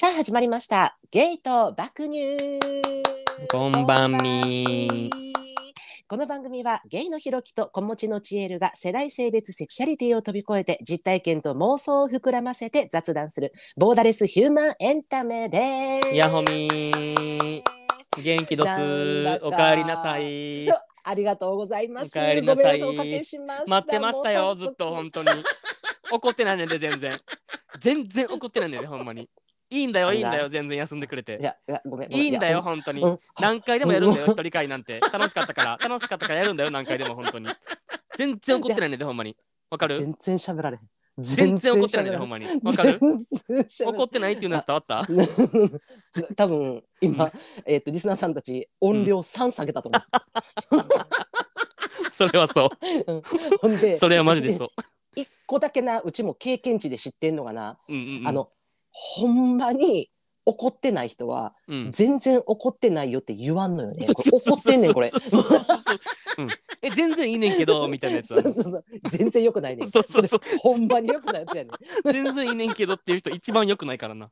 さあ始まりました。ゲート爆乳。こんばんみ。この番組はゲイのひろきと子持ちのちえるが世代性別セクシャリティを飛び越えて実体験と妄想を膨らませて雑談するボーダレスヒューマンエンタメです。やほみー。元気どす。おかえりなさい。ありがとうございます。お帰りなさい。待ってましたよずっと本当に。怒ってないねんで全然。全然怒ってないねんでほんまにいいんだよいいんだよ全然休んでくれいてやいやごめんいいんだよや本当に。うん。何回でもやるんだよ一人会なんて。楽しかったから。楽しかったからやるんだよ何回でも本当に。全然怒ってないねんでほんまに。わかる？全然喋られへん。全然怒ってないねんでほんまに。わかる？怒ってないっていうのは伝わった？多分今、えっとリスナーさんたち音量3下げたと思 それはそう。う。ほんでそれはマジでそう。一個だけなうちも経験値で知ってんのがな、あのほんまに怒ってない人はうん。全然怒ってないよって言わんのよね。これ怒ってんねんこれ。そうそうそうそううん。え全然いいねんけどみたいなやつは そうそうそう。全然良くないねん。そうそうそう。れほんまに良くないやつやねん。全然いいねんけどっていう人一番良くないからな。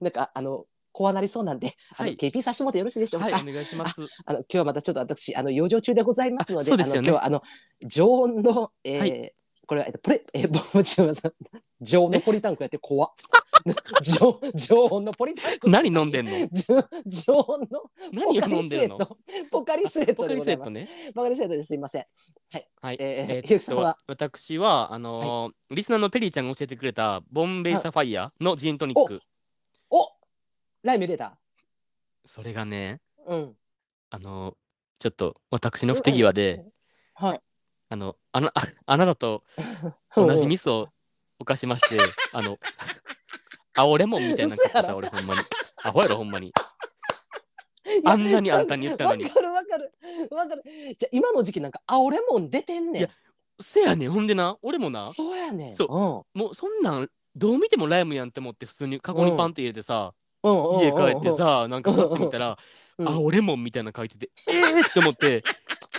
なんかあの怖なりそうなんで、あのはい。KP させてもらってよろしいでしょうか？はいお願いします。あの今日はまたちょっと私あの養生中でございますので、あそうですよね。あの今日はあの常温の、えーはこれはえっとプレ えー、もちろんさん常温のポリタンクやって怖っ。常常温のポリタンク。何飲んでんの？常常温の何を飲んでるの？ポカリスエットポカリスエットポカリでございます、セットねポカリスエットです。いません。はい。はい。えーえーさんは？私はあのーリスナーのペリーちゃんが教えてくれたボンベイサファイアのジントニック。おライム入れた？それがねうん。あのーちょっと私の不手際ではいあのあなああなたと 同じミスを犯しましてあの青レモンみたいなの買って嘘やろさ俺ほんまに。アホやろほんまに。あんなにあんたに言ったのに。わかるわかる。わかる。じゃあ今の時期なんか青レモン出てんねん。いやせやねん。ほんでな俺もなそうやねん。そう。もうそんなんどう見てもライムやんって思って普通にカゴにパンって入れてさ、家帰ってさなんかパッて見たらうん。青レモンみたいなの書いててえー？って思って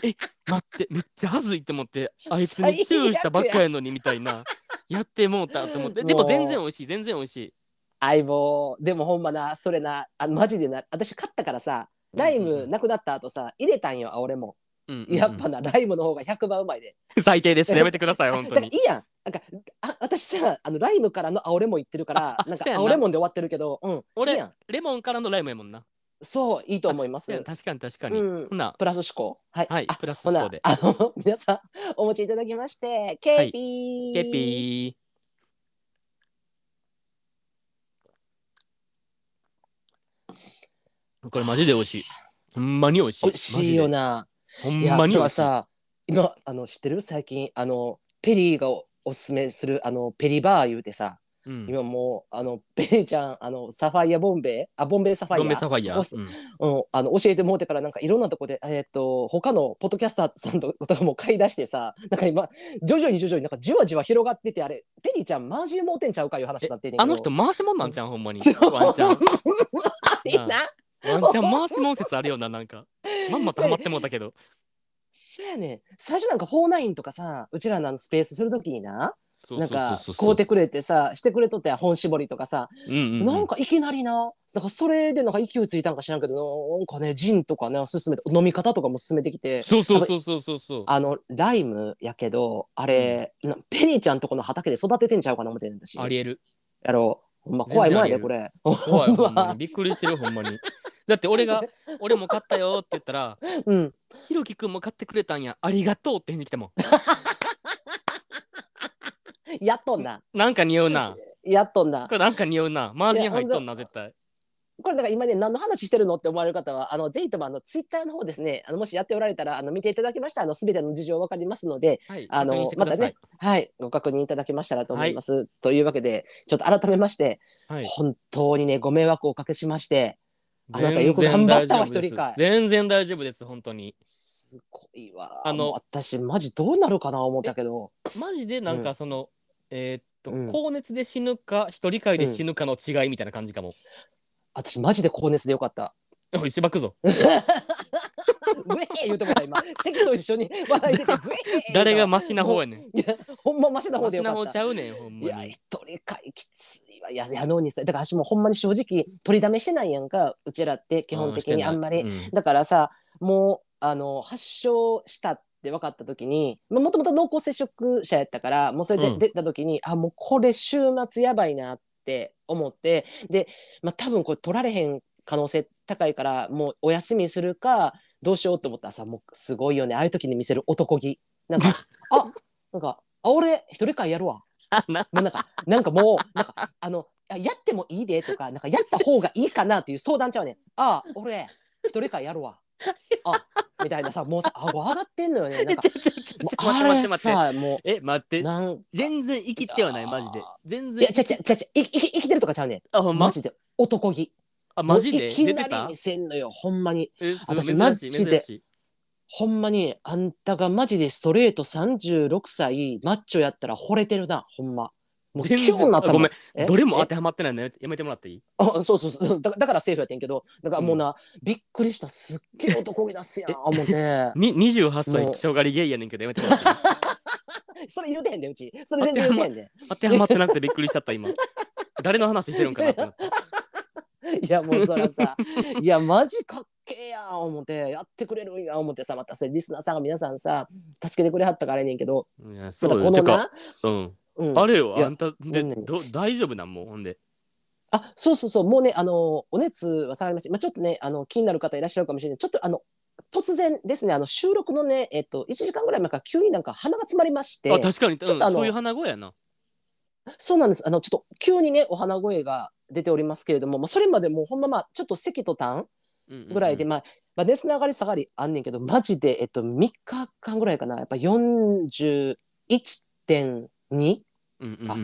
え待ってめっちゃ恥ずいって思ってあいつにチューしたばっかやのにみたいなやってもうたと思って。でも全然美味しい全然美味しい。相棒でもほんまなそれなあマジでな私買ったからさライムなくなった後さ入れたんよ青レモうんうんうん。ンやっぱなライムの方が100倍うまいで。最低です。やめてくださいあ本当に。だからいいやんなんかあ私さあのライムからの青レモン言ってるからなんかあそうやんな。青レモンで終わってるけどうんいい俺やん。レモンからのライムやもんな。そういいと思います。そうや確かに確かに、うん。ほな。プラス思考。はい。あはいプラスほな思考で。あの 皆さんお持ちいただきましてケーピー、ケピー。これマジで美味しい。ほんまに美味しい。美味しいよな。マジで。ほんいやでまに美味しい。はさ今あの知ってる？最近あのペリーがおおすすめするあのペリバー言うてさ、うん。今もうあの ペリーちゃんあのサファイアボンベイあボンベイサファイア？ボンサファイア、おすうん。うん、あの教えてもうてからなんかいろんなとこでえーっと他のポッドキャスターさんととかも買い出してさなんか今徐々に徐々になんかじわじわ広がっててあれペリーちゃんマジもうてんちゃうかいう話になってんねんけど。あの人回しもんなんちゃん。ほんまに。ワンチャンいいな。ワンチャン回しもん説あるよななんか。まんまとハマってもうたけどそうやねん。最初なんか49とかさうちらのあのスペースするときにななんか買うてくれてさしてくれとって本絞りとかさ、うんうんうん。なんかいきなりななんかそれでなんか勢いついたんか知らんけどなんかねジンとかね勧めて飲み方とかも勧めてきてそうそうそうそうそうそう。あのライムやけどあれ、なペリーちゃんとこの畑で育ててんちゃうかな思ってんだし。ありえる。やろう。ほんま怖いもんやで全これ。びっくりしてるほんまにだって俺が「俺も買ったよ」って言ったらうん「ひろきくんも買ってくれたんや。ありがとう」って返事来たもん。やっとんな。なんか匂うな。やっとんな。これなんか匂うな。マージン入っとんな絶対。これだから今ね何の話してるのって思われる方はあのぜひともあのツイッターの方ですねあのもしやっておられたらあの見ていただきましたらあの全ての事情わかりますのではいあの確認してください。またねはいご確認いただけましたらと思います、というわけでちょっと改めましてはい。本当にねご迷惑をおかけしましてあなたよく頑張ったわ一人会。全然大丈夫です本当に。すごいわ。あの私マジどうなるかな思ったけど。マジでなんうかその、えーっと、うん。高熱で死ぬか一人会で死ぬかの違いみたいな感じかも、私マジで高熱でよかった。おいしばくぞ。うえー言うても今。席と一緒に笑い出て誰がマシな方やねん。ほんまマシな方マシでよかった。な方ちゃうねんほんいや一人会きついややのにさだから私もほんまに正直取りだめしてないやんかうちらって基本的にあんまり、うん。だからさもうあの発症したって分かった時にもともと濃厚接触者やったからもうそれうん。で出た時に、あもうこれ週末やばいなって思ってで、まあ、多分これ取られへん可能性高いからもうお休みするかどうしようと思ったらさもうすごいよね。ああいう時に見せる男気。なんか あなんかあ俺一人会やるわもうなんかなんかもうなんかあのあやってもいいでとかなんかやった方がいいかなっていう相談ちゃうねん。あ俺一人会やるわ。あみたいなさもうさ顎上がってんのよね。なんかちょちょちょもう待ってあれ待って待って。さもえ待って。うなん全然生きてはないマジで。全い然やちゃちゃちゃちゃいい生きてるとかちゃうねん。あほんま？マジで。男気。あマジで？もういき出てた？なり見せんのよほんまに。えすごい私珍しいマジで珍しいほんまにあんたがマジでストレート36歳マッチョやったら惚れてるなほんま。もう全然今日になったごめん。え？どれも当えてはまってないの？やめてもらっていい？あそうそうそう。だだからセーフやってんけどだからもうな、びっくりした。すっげえ男気出すやん思って。に28歳もう。気象狩りゲイやねんけどやめてもらっていい？それ言うてへんでうち。それ全然言うてへんで。当てはまってなくてびっくりしちゃった今。誰の話してるんかなってなった いやもうそらさいやマジかっけえやん思ってやってくれるんや思ってさまたそれリスナーさんが皆さんさ助けてくれはったからやねんけど。いやまそうこのなか、うん、うん、あれよあんたでど大丈夫なんもうほんで。あそうそうそうもうねあのお熱は下がりました、まあ、ちょっとねあの気になる方いらっしゃるかもしれない。ちょっとあの突然ですねあの収録のねえっと1時間ぐらい前から急になんか鼻が詰まりまして。あ確かに、ちょっとあのうんそういう鼻声やな。そうなんです。あのちょっと急にねお鼻声が出ておりますけれども、まあ、それまでもうほんままあちょっと咳と痰うんうんうん。ぐらいで、まあ、まあ熱の上がり下がりあんねんけどマジで、えっと、3日間ぐらいかな。やっぱ41.2うんうんうん。あ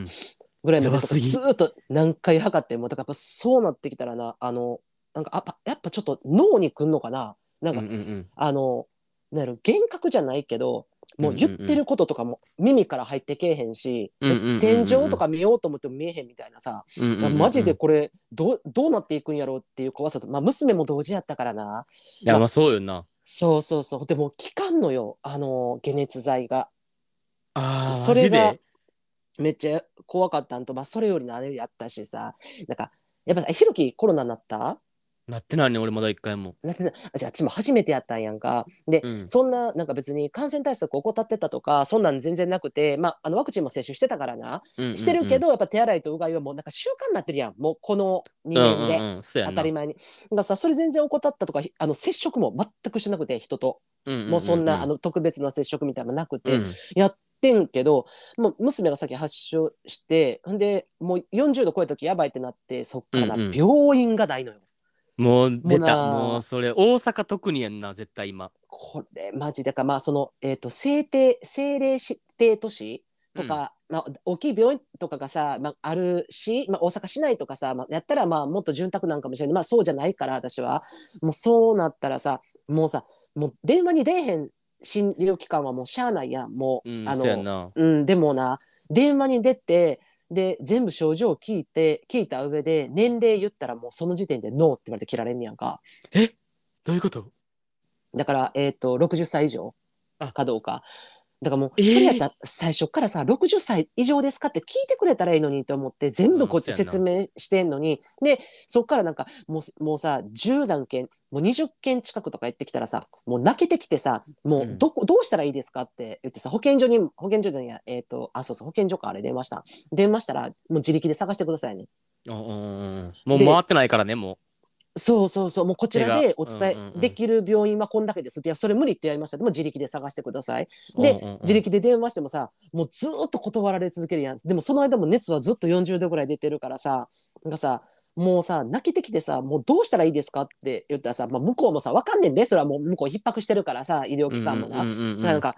ぐらいまでずーっと何回測ってもだからやっぱそうなってきたらなあのなんかやっぱやっぱちょっと脳にくんのかな。なんか、うんうんうん。あのなんやろ幻覚じゃないけどもう言ってることとかも耳から入ってけえへんし、うんうんうんうん天井とか見ようと思っても見えへんみたいなさ、うんうんうんマジでこれどうどうなっていくんやろうっていう怖さと、まあ、娘も同時やったからな。いやまあそうよな。そうそうそう。でも効かんのよあの解熱剤が。あーそれがめっちゃ怖かったんと、まあ、それよりのあれやったしさ。なんかやっぱひろきコロナになった？なってないね俺まだ一回も。なってない。あじゃあちも初めてやったんやんか。で、うん。そんななんか別に感染対策怠ってたとかそんなん全然なくて、まあ、あのワクチンも接種してたからな、してるけどやっぱ手洗いとうがいはもうなんか習慣になってるやん。もうこの2年で、うんうんうん。そうやな。当たり前に。だからさそれ全然怠ったとかひあの接触も全くしなくて人と、もうそんなあの特別な接触みたいなのなくて、うん。やってんけどもう娘が先発症してほんでもう40度超えた時やばいってなってそっからな、うんうん。病院がないのよ。もう出た。もうなもうそれ大阪特にやんな絶対今。これマジでかまあその、えー、と政定政令指定都市とか、まあ、大きい病院とかがさ、まあ、あるし、まあ、大阪市内とかさ、まあ、やったらまあもっと潤沢なんかもしれない。まあそうじゃないから私は。もうそうなったらさもうさもう電話に出えへん診療機関はもうしゃあないやん。もう、うんあのそうやんな。うんでもな電話に出てで全部症状を聞いて聞いた上で年齢言ったらもうその時点でノーって言われて切られんねやんか。え？どういうこと？だから、えっ、と、60歳以上あかどうか。だからもう、えー。それやったら最初からさ、60歳以上ですか？って聞いてくれたらいいのにと思って、全部こっち説明してんのに、で、そっからなんか、もう、もうさ、10何件、もう20件近くとか言ってきたらさ、もう泣けてきてさ、もう、うん。どうしたらいいですかって言ってさ、保健所に、保健所じゃないや、えっ、と、あ、そうそう、保健所か、あれ電話した。電話したら、もう自力で探してくださいね。うんもうで回ってないからねもそうそうそう、もうこちらでお伝えできる病院はこんだけですって、いや、それ無理ってやりました。でも自力で探してください。う。でうんうんうん自力で電話してもさもうずーっと断られ続けるやんでもその間も熱はずっと40度ぐらい出てるからさなんかさもうさ泣けてきてさもうどうしたらいいですかって言ったらさ、まあ、向こうもさ分かんねんでそれはもう向こう逼迫してるからさ医療機関もな。うんうんうんうんなんか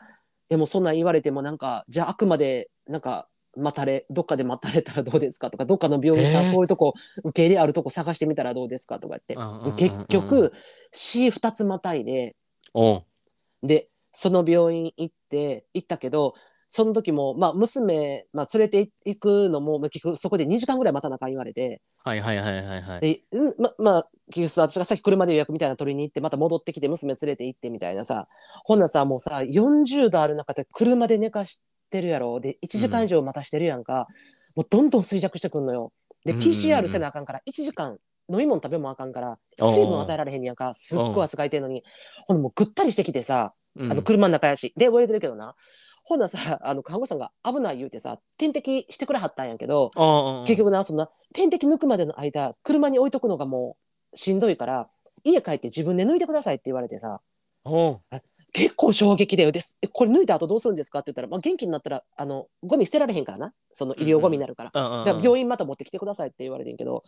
でもそんなん言われてもなんかじゃああくまでなんか待たれどっかで待たれたらどうですかとかどっかの病院さ、えー。そういうとこ受け入れあるとこ探してみたらどうですかとか言って、結局 C2 つまたいででその病院行って行ったけどその時も、まあ、娘、まあ、連れて行くのもまあ結局そこで2時間ぐらい待たなあかん言われてはいはいはいはいはい。で、うんままあ結局私がさっき車で予約みたいなの取りに行ってまた戻ってきて娘連れて行ってみたいなさ。ほんならさもうさ40度ある中で車で寝かしてるやろ。で1時間以上待たしてるやんか、もうどんどん衰弱してくんのよ。でうん。うんうん PCR せなあかんから1時間飲み物食べもあかんから水分与えられへんやんか。すっごい汗かいてんのに。ほんでもうぐったりしてきてさうん。あの車の中やし、で覚えてるけどな。ほんならさあの看護師さんが危ない言うてさ点滴してくれはったんやけど結局なそんな点滴抜くまでの間車に置いとくのがもうしんどいから家帰って自分で抜いてくださいって言われてさ結構衝撃でですえこれ抜いた後どうするんですかって言ったら、まあ、元気になったらあのゴミ捨てられへんからなその医療ゴミになるから。うんうんだから病院また持ってきてくださいって言われてんけど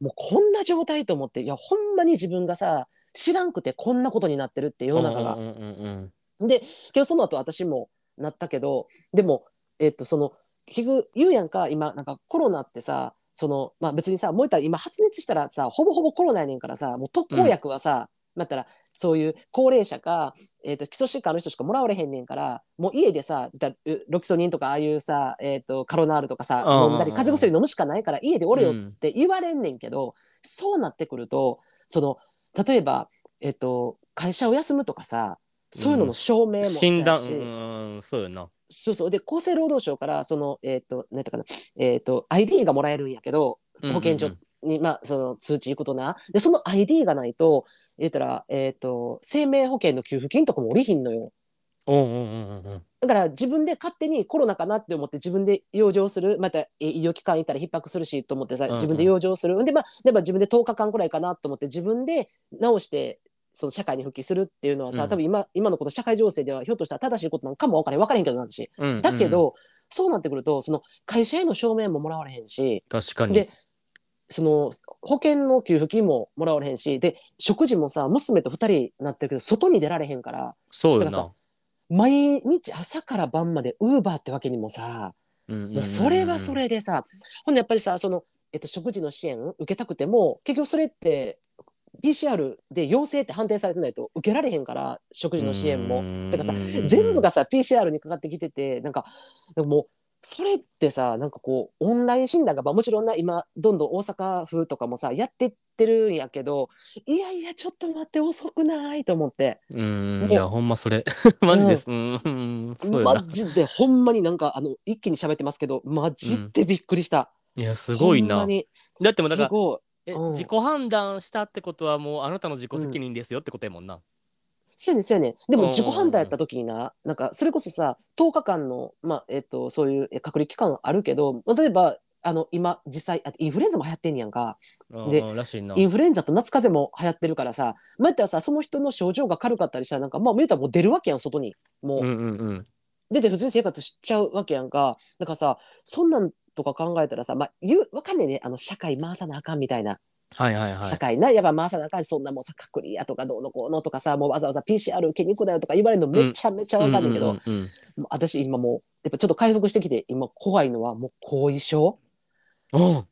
もうこんな状態と思っていやほんまに自分がさ知らんくてこんなことになってるって世の中が。うんうんうんでけどその後私もなったけどでもえっとその結局言うやんか今なんかコロナってさそのまあ別にさもう言ったら今発熱したらさほぼほぼコロナやねんからさもう特効薬はさ、まあ言ったらそういう高齢者か、えっと基礎疾患の人しかもらわれへんねんからもう家でさロキソニンとかああいうさ、えっとカロナールとかさうんうんうん。飲んだり風邪薬飲むしかないから家でおれよって言われんねんけど、そうなってくるとその例えば、えっと会社を休むとかさそういうのの証明もそう診断うんうんそうやな。そうそう。で厚生労働省からそのえっ、と何やったかなえっ、と ID がもらえるんやけど保健所に、まあその通知行くとな。でその ID がないと言ったらえっ、と生命保険の給付金とかもおりひんのよ。おうんうんうんうん。だから自分で勝手にコロナかなって思って自分で養生する。またえ医療機関行ったら逼迫するしと思ってさうんうん。自分で養生する、でまあでも自分で10日間くらいかなと思って自分で治してその社会に復帰するっていうのはさ、うん。多分今今のこと社会情勢ではひょっとしたら正しいことなんかも分からへん分からへんけどな私。うんうん。だけど、そうなってくるとその会社への証明ももらわれへんし。確かに。でその保険の給付金ももらわれへんしで食事もさ娘と2人になってるけど外に出られへんから。そうだからさ毎日朝から晩までウーバーってわけにもさ、うそれはそれでさほんでやっぱりさその、えっと、食事の支援受けたくても結局それって PCR で陽性って判定されてないと受けられへんから食事の支援も。だからさ全部がさ PCR にかかってきててなんかでももうそれってさなんかこうオンライン診断が、まあ、もちろんな今どんどん大阪府とかもさやってってるんやけどいやいやちょっと待って遅くないと思って。うんいやほんまそれ。マジです。うん。マジでほんまになんかあの一気に喋ってますけどマジでびっくりした、いやすごいな。だってもうだからえうん。自己判断したってことはもうあなたの自己責任ですよってことやもんなそうやねんそうやねん。でもうん自己判断やった時にななんかそれこそさ10日間の、まあえっとそういうえ隔離期間あるけど例えばあの今実際あインフルエンザも流行ってんねやんか。でインフルエンザと夏風邪も流行ってるからさまあやったらさその人の症状が軽かったりしたらなんかまあ見えたらもう出るわけやん外に。もう、うんうんうん。出て普通に生活しちゃうわけやんか。だからさそんなんとか考えたらさまあ言うわかんねえね。あの社会回さなあかんみたいなはいはいはい。社会な、やっぱ回さなあかんしそんなもうさ隔離やとかどうのこうのとかさもうわざわざ PCR 受けに行くなよとか言われるのめちゃめちゃわかんねんけど、うんうんうん私今もうやっぱちょっと回復してきて今怖いのはもう後遺症？うん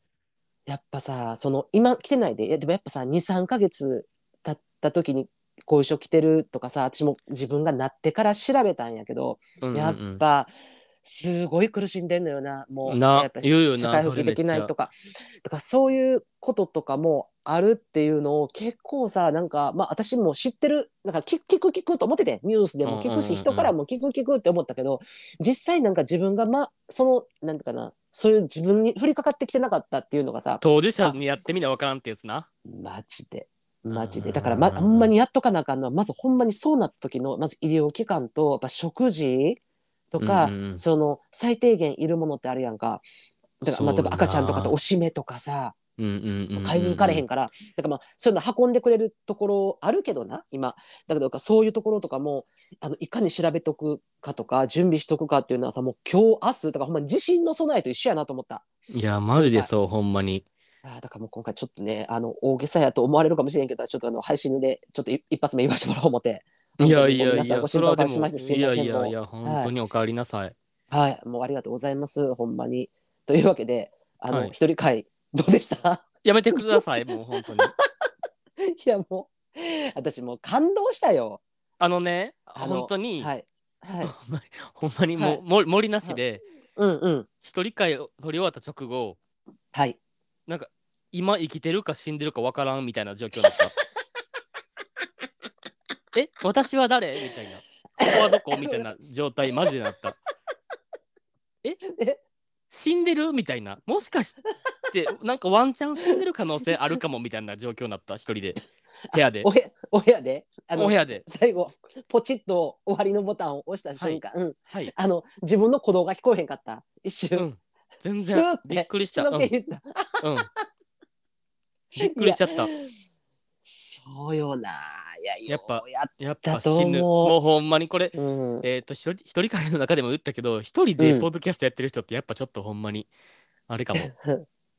やっぱさその今来てないででもやっぱさ23か月経った時に後遺症来てるとかさ私も自分がなってから調べたんやけど、うんうんうん。やっぱすごい苦しんでんのよな。もうなやっぱ言うよな社会復帰できないとか。だからそういうこととかもあるっていうのを結構さなんかまあ私も知ってるなんか聞聞く聞くと思っててニュースでも聞くし、人からも聞く聞くって思ったけど実際なんか自分がまそのなんていうかなそういう自分に降りかかってきてなかったっていうのがさ当事者にやってみなわからんってやつな。マジで。マジうんで。だから、ま、ほんまにやっとかなあかんのはまずほんまにそうなった時のまず医療機関とやっぱ食事とか、うんうんうん。その最低限いるものってあるやんか。だから、まあ、例えば赤ちゃんとかとおしめとかさ買いに行かれへんから、だからまあそういうの運んでくれるところあるけどな今。だけどそういうところとかもあのいかに調べとくかとか準備しとくかっていうのはさもう今日明日だからほんまに地震の備えと一緒やなと思った。いやマジでそうほんまに。あーだからもう今回ちょっとねあの大げさやと思われるかもしれんけどちょっとあの配信でちょっと一一発目言わせてもらおう思っていやいやいやそれはいやいやいや本当にお帰りなさい。はい。もうありがとうございますほんまに。というわけであの、はい。一人会どうでした？やめてくださいもう本当に。いやもう私もう感動したよ。あのね本当にはい。はい。ほんまにほんまにもう、はい。も森なしでうんうん。一人会を取り終わった直後はい。なんか今生きてるか死んでるかわからんみたいな状況になった。え私は誰？みたいな。ここはどこ？みたいな状態マジでなった。え？え死んでる？みたいな。もしかしってなんかワンチャン死んでる可能性あるかもみたいな状況になった一人で。部屋で。おへお部屋で？あのお部屋で。最後ポチッと終わりのボタンを押した瞬間、うん。はい、あの自分の鼓動が聞こえへんかった。一瞬、うん、全スーって。然びっくりした、うん。血の気言った。うん、びっくりしちゃったそうよな。いや、やっぱやっぱ死ぬ。もうほんまにこれうん、えっ、と一人一人会の中でも言ったけど一人でうん。ポッドキャストやってる人ってやっぱちょっとほんまにあれかも、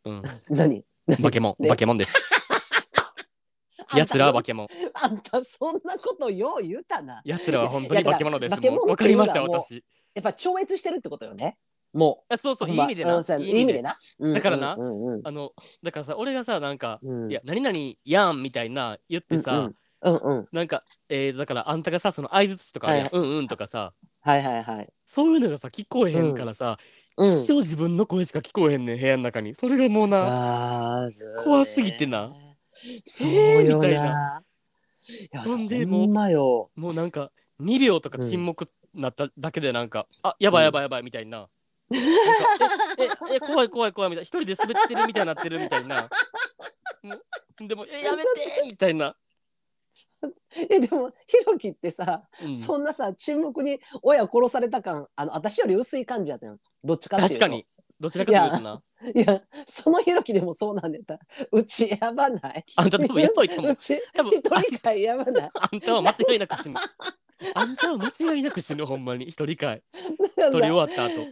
うん、何？バケモン、ね。バケモンです。やつらはバケモンあんたそんなことよう言うたな。やつらは本当にバケモノですわかりました私やっぱ超越してるってことよね。もあそうう。そういい意味でな、いい意味でな。うんだからなあのだからさ俺がさなんか、うんいや何々やんみたいな言ってさ、うんうんうん。なんか、えー、だからあんたがさその相づちとかうんうんとかさはいはいはい。そういうのがさ聞こえへんからさ、うん、一生自分の声しか聞こえへんねん部屋の中にそれがもうな怖すぎてな。そうよみたいな。ほんでそも。もうなんか2秒とか沈黙なっただけでなんか、あやばいやばいやばいみたいな。ええ え怖い怖い怖いみたいな。一人で滑ってるみたいになってるみたいな。でもえやめてみたいな、え、でも、ひろきってさ、うん。そんなさ、沈黙に親殺された感、あの、私より薄い感じやったん。どっちかっていうと。確かに。どちらかというとな。いや、そのひろきでもそうなんだったら、うちやばない。あんた多分やっといても。うち、一人会やばない。あんたは間違いなく死ぬ。あんたは間違いなく死ぬほんまに。一人会。取り終わった後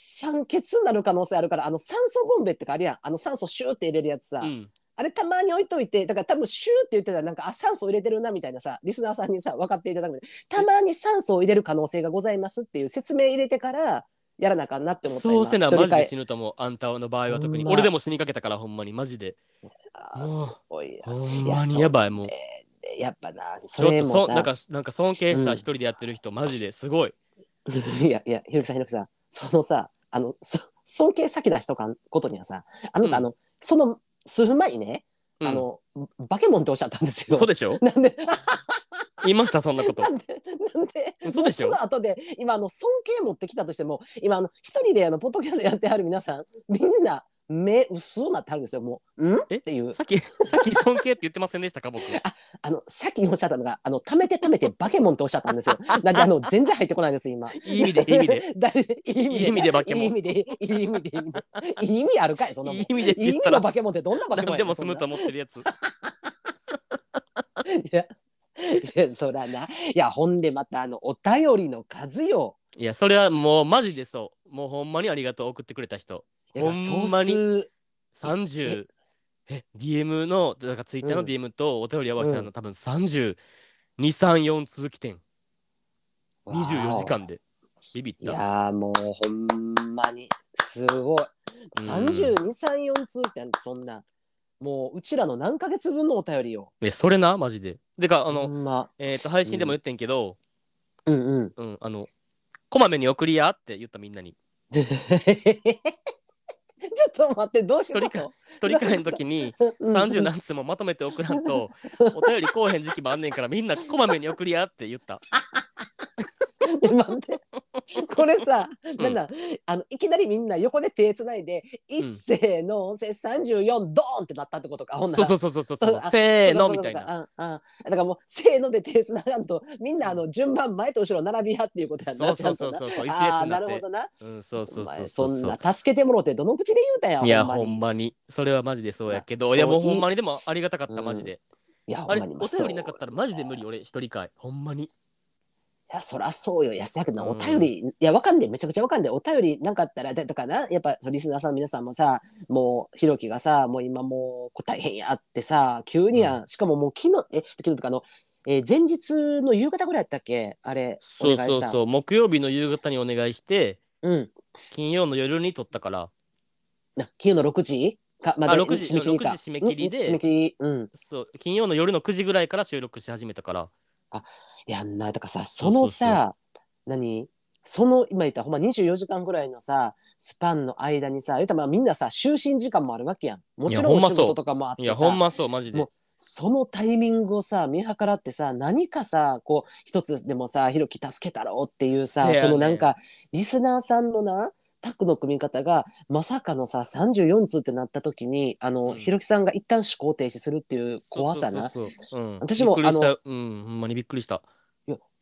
酸欠になる可能性あるから、あの酸素ボンベってかあるやん。あの酸素シューって入れるやつさ。うん。あれたまに置いといて、だから多分シューって言ってたらなんか、あ、酸素入れてるなみたいなさ、リスナーさんにさ、分かっていただくたまに酸素を入れる可能性がございますっていう説明入れてから、やらなあかんなって思ったそうせなマジで死ぬと思う。あんたの場合は特に。ま俺でも死にかけたからほんまに。マジで。あーすごいや。ほんまにやばいもう。でやっぱな、それもさ、そなんかなんか尊敬したうん一人でやってる人、マジですごい。いやいや、ひろきさん、ひろきさん、そのさ、あの、そ尊敬先出しとかんことにはさ、あなた、うん。あの、その数分前にね、うん。あの、バケモンっておっしゃったんですよ。嘘でしょ？なんで、言 いましたそんなこと。なんで、なんで、嘘でしょ？もうその後で、今、あの、尊敬持ってきたとしても、今、あの、一人で、あの、ポッドキャストやってはる皆さん、みんな、目薄なってはるんですよ、もう。ん？え？っていう。さっきさっき尊敬って言ってませんでしたか僕あの、さっきおっしゃったのが、あの、貯めて貯めてバケモンっておっしゃったんですよ。なんで、あの、全然入ってこないです、今。いい意味でいい意味でだいいい意味で。いい意味でバケモンいい意味で、いい意味で、いい意味で。いい意味あるかい、そんなもん。いい意味でっていい意味言ったらのバケモンってどんなバケモンやねん何でも済むとそ思ってるやつんな いや、いや、そらな。いや、ほんでまた、あの、お便りの数よ。いやそれはもうマジでそうもうほんまにありがとう送ってくれた人ほんまに？総数30え DM のだからツイッターのうん。DM とお便り合わせたの、うん。多分3234通来てん。24時間で。ビビっいたやーもうほんまにすごい。うん。3234通ってそんなもううちらの何ヶ月分のお便りよ。えそれな？マジで。でかああの、ま。えっ、と配信でも言ってんけど、うんうん。うん、あのこまめに送りやって言ったみんなに ちょっと待ってどういうこ一人会と一人会の時にうん。30何通もまとめて送らんと お便りこうへん時期もあんねんからみんなこまめに送りやって言った。待って これさ、ん。なんだあのいきなりみんな横で手つないで、一斉のせ34ドーンってなったってことかほんなら。そうそうそうそうそうあせーのみたいなそうんう。んだからもうせーので手つながんとみんなあの順番前と後ろ並びやっていうことやんなそうそうそうそうそう。一列になって。るほどな。うんそうそうお前そうそう。そんな助けてもろてどの口で言うたやんいやほんまに。それはマジでそうやけど。いやもういい。ほんまにでもありがたかったうん。マジで。いやほあれおんまに。まあ便りなかったらマジで無理俺一人会。ほんまに。いや、そらそうよ。いや、せやけどお便り、いや、わかんねえ。めちゃくちゃわかんねえ。お便りなかったら、だだからな、やっぱ、そうリスナーさん、皆さんもさ、もう、ひろきがさ、もう今もう、大変やってさ、急にや、しかももう昨日、え、昨日とかあの、えー前日の夕方ぐらいやったっけ？あれ、おそう願いした。そうそう木曜日の夕方にお願いしてうん。金曜の夜に撮ったからな昨日の6時？か、まあ6時締め切りか。6時締め切りでうん？締め切り、うん。そう金曜の夜の9時ぐらいから収録し始めたからいやんな、だからさ、そのさ、何？その今言ったほんま24時間ぐらいのさスパンの間にさ言ったらまあみんなさ就寝時間もあるわけやん。もちろんお仕事とかもあってさいやほんまそうマジで。もそのタイミングをさ見計らってさ何かさこう一つでもさひろき助けたろうっていうさ、ねん。そのなんかリスナーさんのなタッグの組み方がまさかのさ34通ってなった時にあの、うん。ひろきさんが一旦思考停止するっていう怖さな。私もあのうんほんまにびっくりした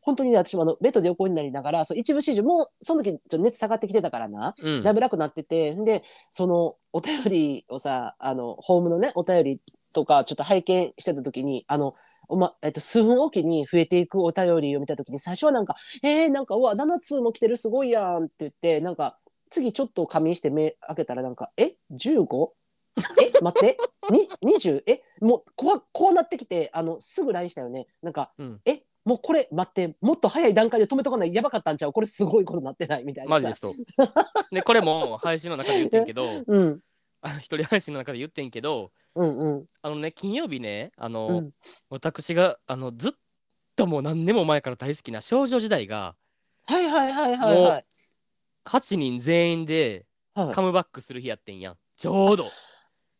本当にね私もあのベッドで横になりながらそう一部始終もうその時ちょっと熱下がってきてたからな、うん。だいぶ楽になっててでそのお便りをさあのホームのねお便りとかちょっと拝見してた時にあのおまえっと、数分おきに増えていくお便りを見た時に最初はなんか「えー、なんかうわ7通も来てるすごいやん」って言ってなんか次ちょっと仮眠して目開けたらなんか「え 15? え待って。に20えもうこわこうなってきてあのすぐ LINE したよね。なんかうん。えもうこれ待ってもっと早い段階で止めとかないやばかったんちゃう？これすごいことなってないみたいなさ。マジですと。でこれも 配信の中で言ってんけどうん。あの一人配信の中で言ってんけどうんうん。あのね金曜日ねあの、うん。私があのずっともう何年も前から大好きな少女時代がはいはいはいはいはい。8人全員ではい。カムバックする日やってんやん。ちょうど。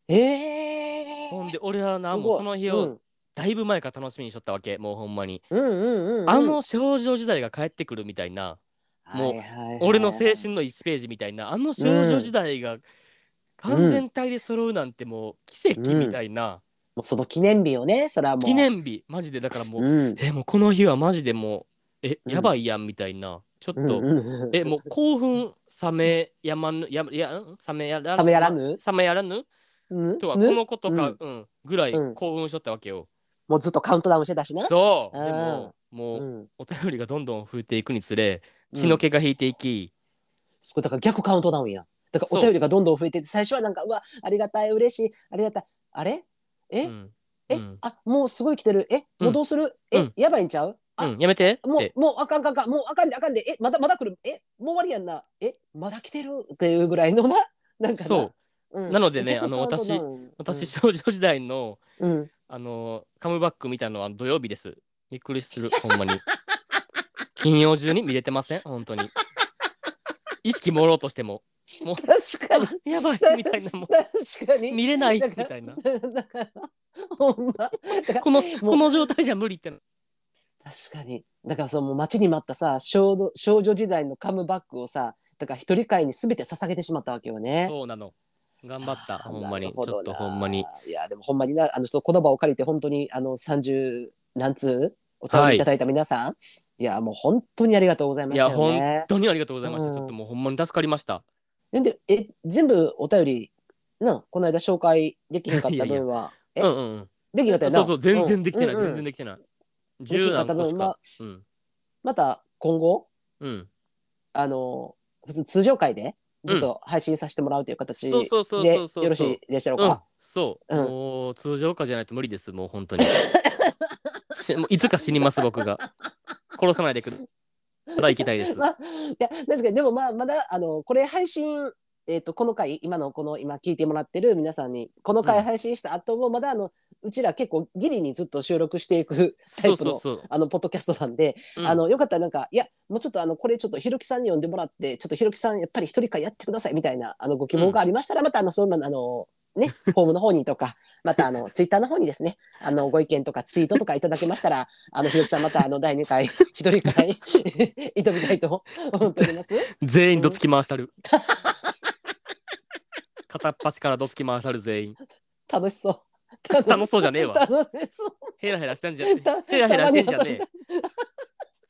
ええほんで俺はなもうその日をうんだいぶ前から楽しみにしとったわけ。もうほんまに、うんうんうんうん。あの少女時代が帰ってくるみたいな。もうはいはいはいはい。俺の青春の1ページみたいな。あの少女時代が完全体で揃うなんてもう奇跡みたいな、もうその記念日をねそれはもう。記念日。マジで。だからもう、うん。えもうこの日はマジでもうえうん。やばいやんみたいな、ちょっと、うんうんうんえもう興奮冷めやまぬややん冷めやら冷めやらぬ？冷めやらぬ？うん。とはこねのことか、ううんん。ぐらいうん。興奮しとったわけよ、もうずっとカウントダウンしてたしな。そう。うん。でももう、うん。お便りがどんどん増えていくにつれ血の気が引いていき、すごいだから逆カウントダウンや。だからそうお便りがどんどん増えていって最初はなんかうわありがたい嬉しいありがたい。あれ？え、うん。え、うん。あもうすごい来てる。え？もうどうする、うえん。やばいんちゃう？あ、うん。やめてもって。うもうあかんあかんあかん。もうあかんであかんで。え？まだまだ来る？え？もう終わりやんな。え？まだ来てるっていうぐらいのな。なんかな。そう。うん。なのでね逆あのカウントダウン。私少女時代のうん、うんあのカムバック見たのは土曜日です。びっくりする。ほんまに。金曜中に見れてません？本当に。意識朦朧としても。もう確かに。あやばいみたいなも確かに。う見れないみたいな。だからほんま。このもう。この状態じゃ無理ってな確かに。だからその待ちに待ったさ少女少女時代のカムバックをさだから一人会に全て捧げてしまったわけよね。そうなの頑張ったほんまに。ちょっとほんまに。いやでもほんまになあのちょっとこの場を借りて本当にあの30何通お便りい。ただいた皆さん、い、やもう本当にありがとうございましたよね。本当にありがとうございました、うん。ちょっともうほんまに助かりました。でえ全部お便りなこの間紹介できへんかった 分はえうんうんうん。できなかったよな。そうそう全然できてない、うんうん。全然できてない。でき10なかった分ま何個しか。あ、うん。また今後うん。あの普通通常回でずっと配信させてもらうという形でよろしいでしょううん。か。、そう、うん。もう通常化じゃないと無理です。もう本当に。いつか死にます僕が。殺さないでくるまだ生きたいです。まあ、いや確かにでもまあまだあのこれ配信えっ、とこの回今のこの今聞いてもらってる皆さんにこの回うん。配信した後もまだあのうちら結構ギリにずっと収録していくタそイプのあのポッドキャストなんで、うん。あのよかったらなんかいやもうちょっとあのこれちょっとひろきさんに呼んでもらってちょっとひろきさんやっぱり一人会やってくださいみたいなあのご希望がありましたら、またあのそういうのあのね ホームの方にとかまたあのツイッターの方にですねあのご意見とかツイートとかいただけましたらあのひろきさんまたあの第2回一人会 挑みたいと思っております。全員どつき回したる。片っ端からどつき回したる全員。楽しそう。楽しそうじゃねえわ。ヘラヘラしてんじゃんたヘラヘラしてんじゃねえた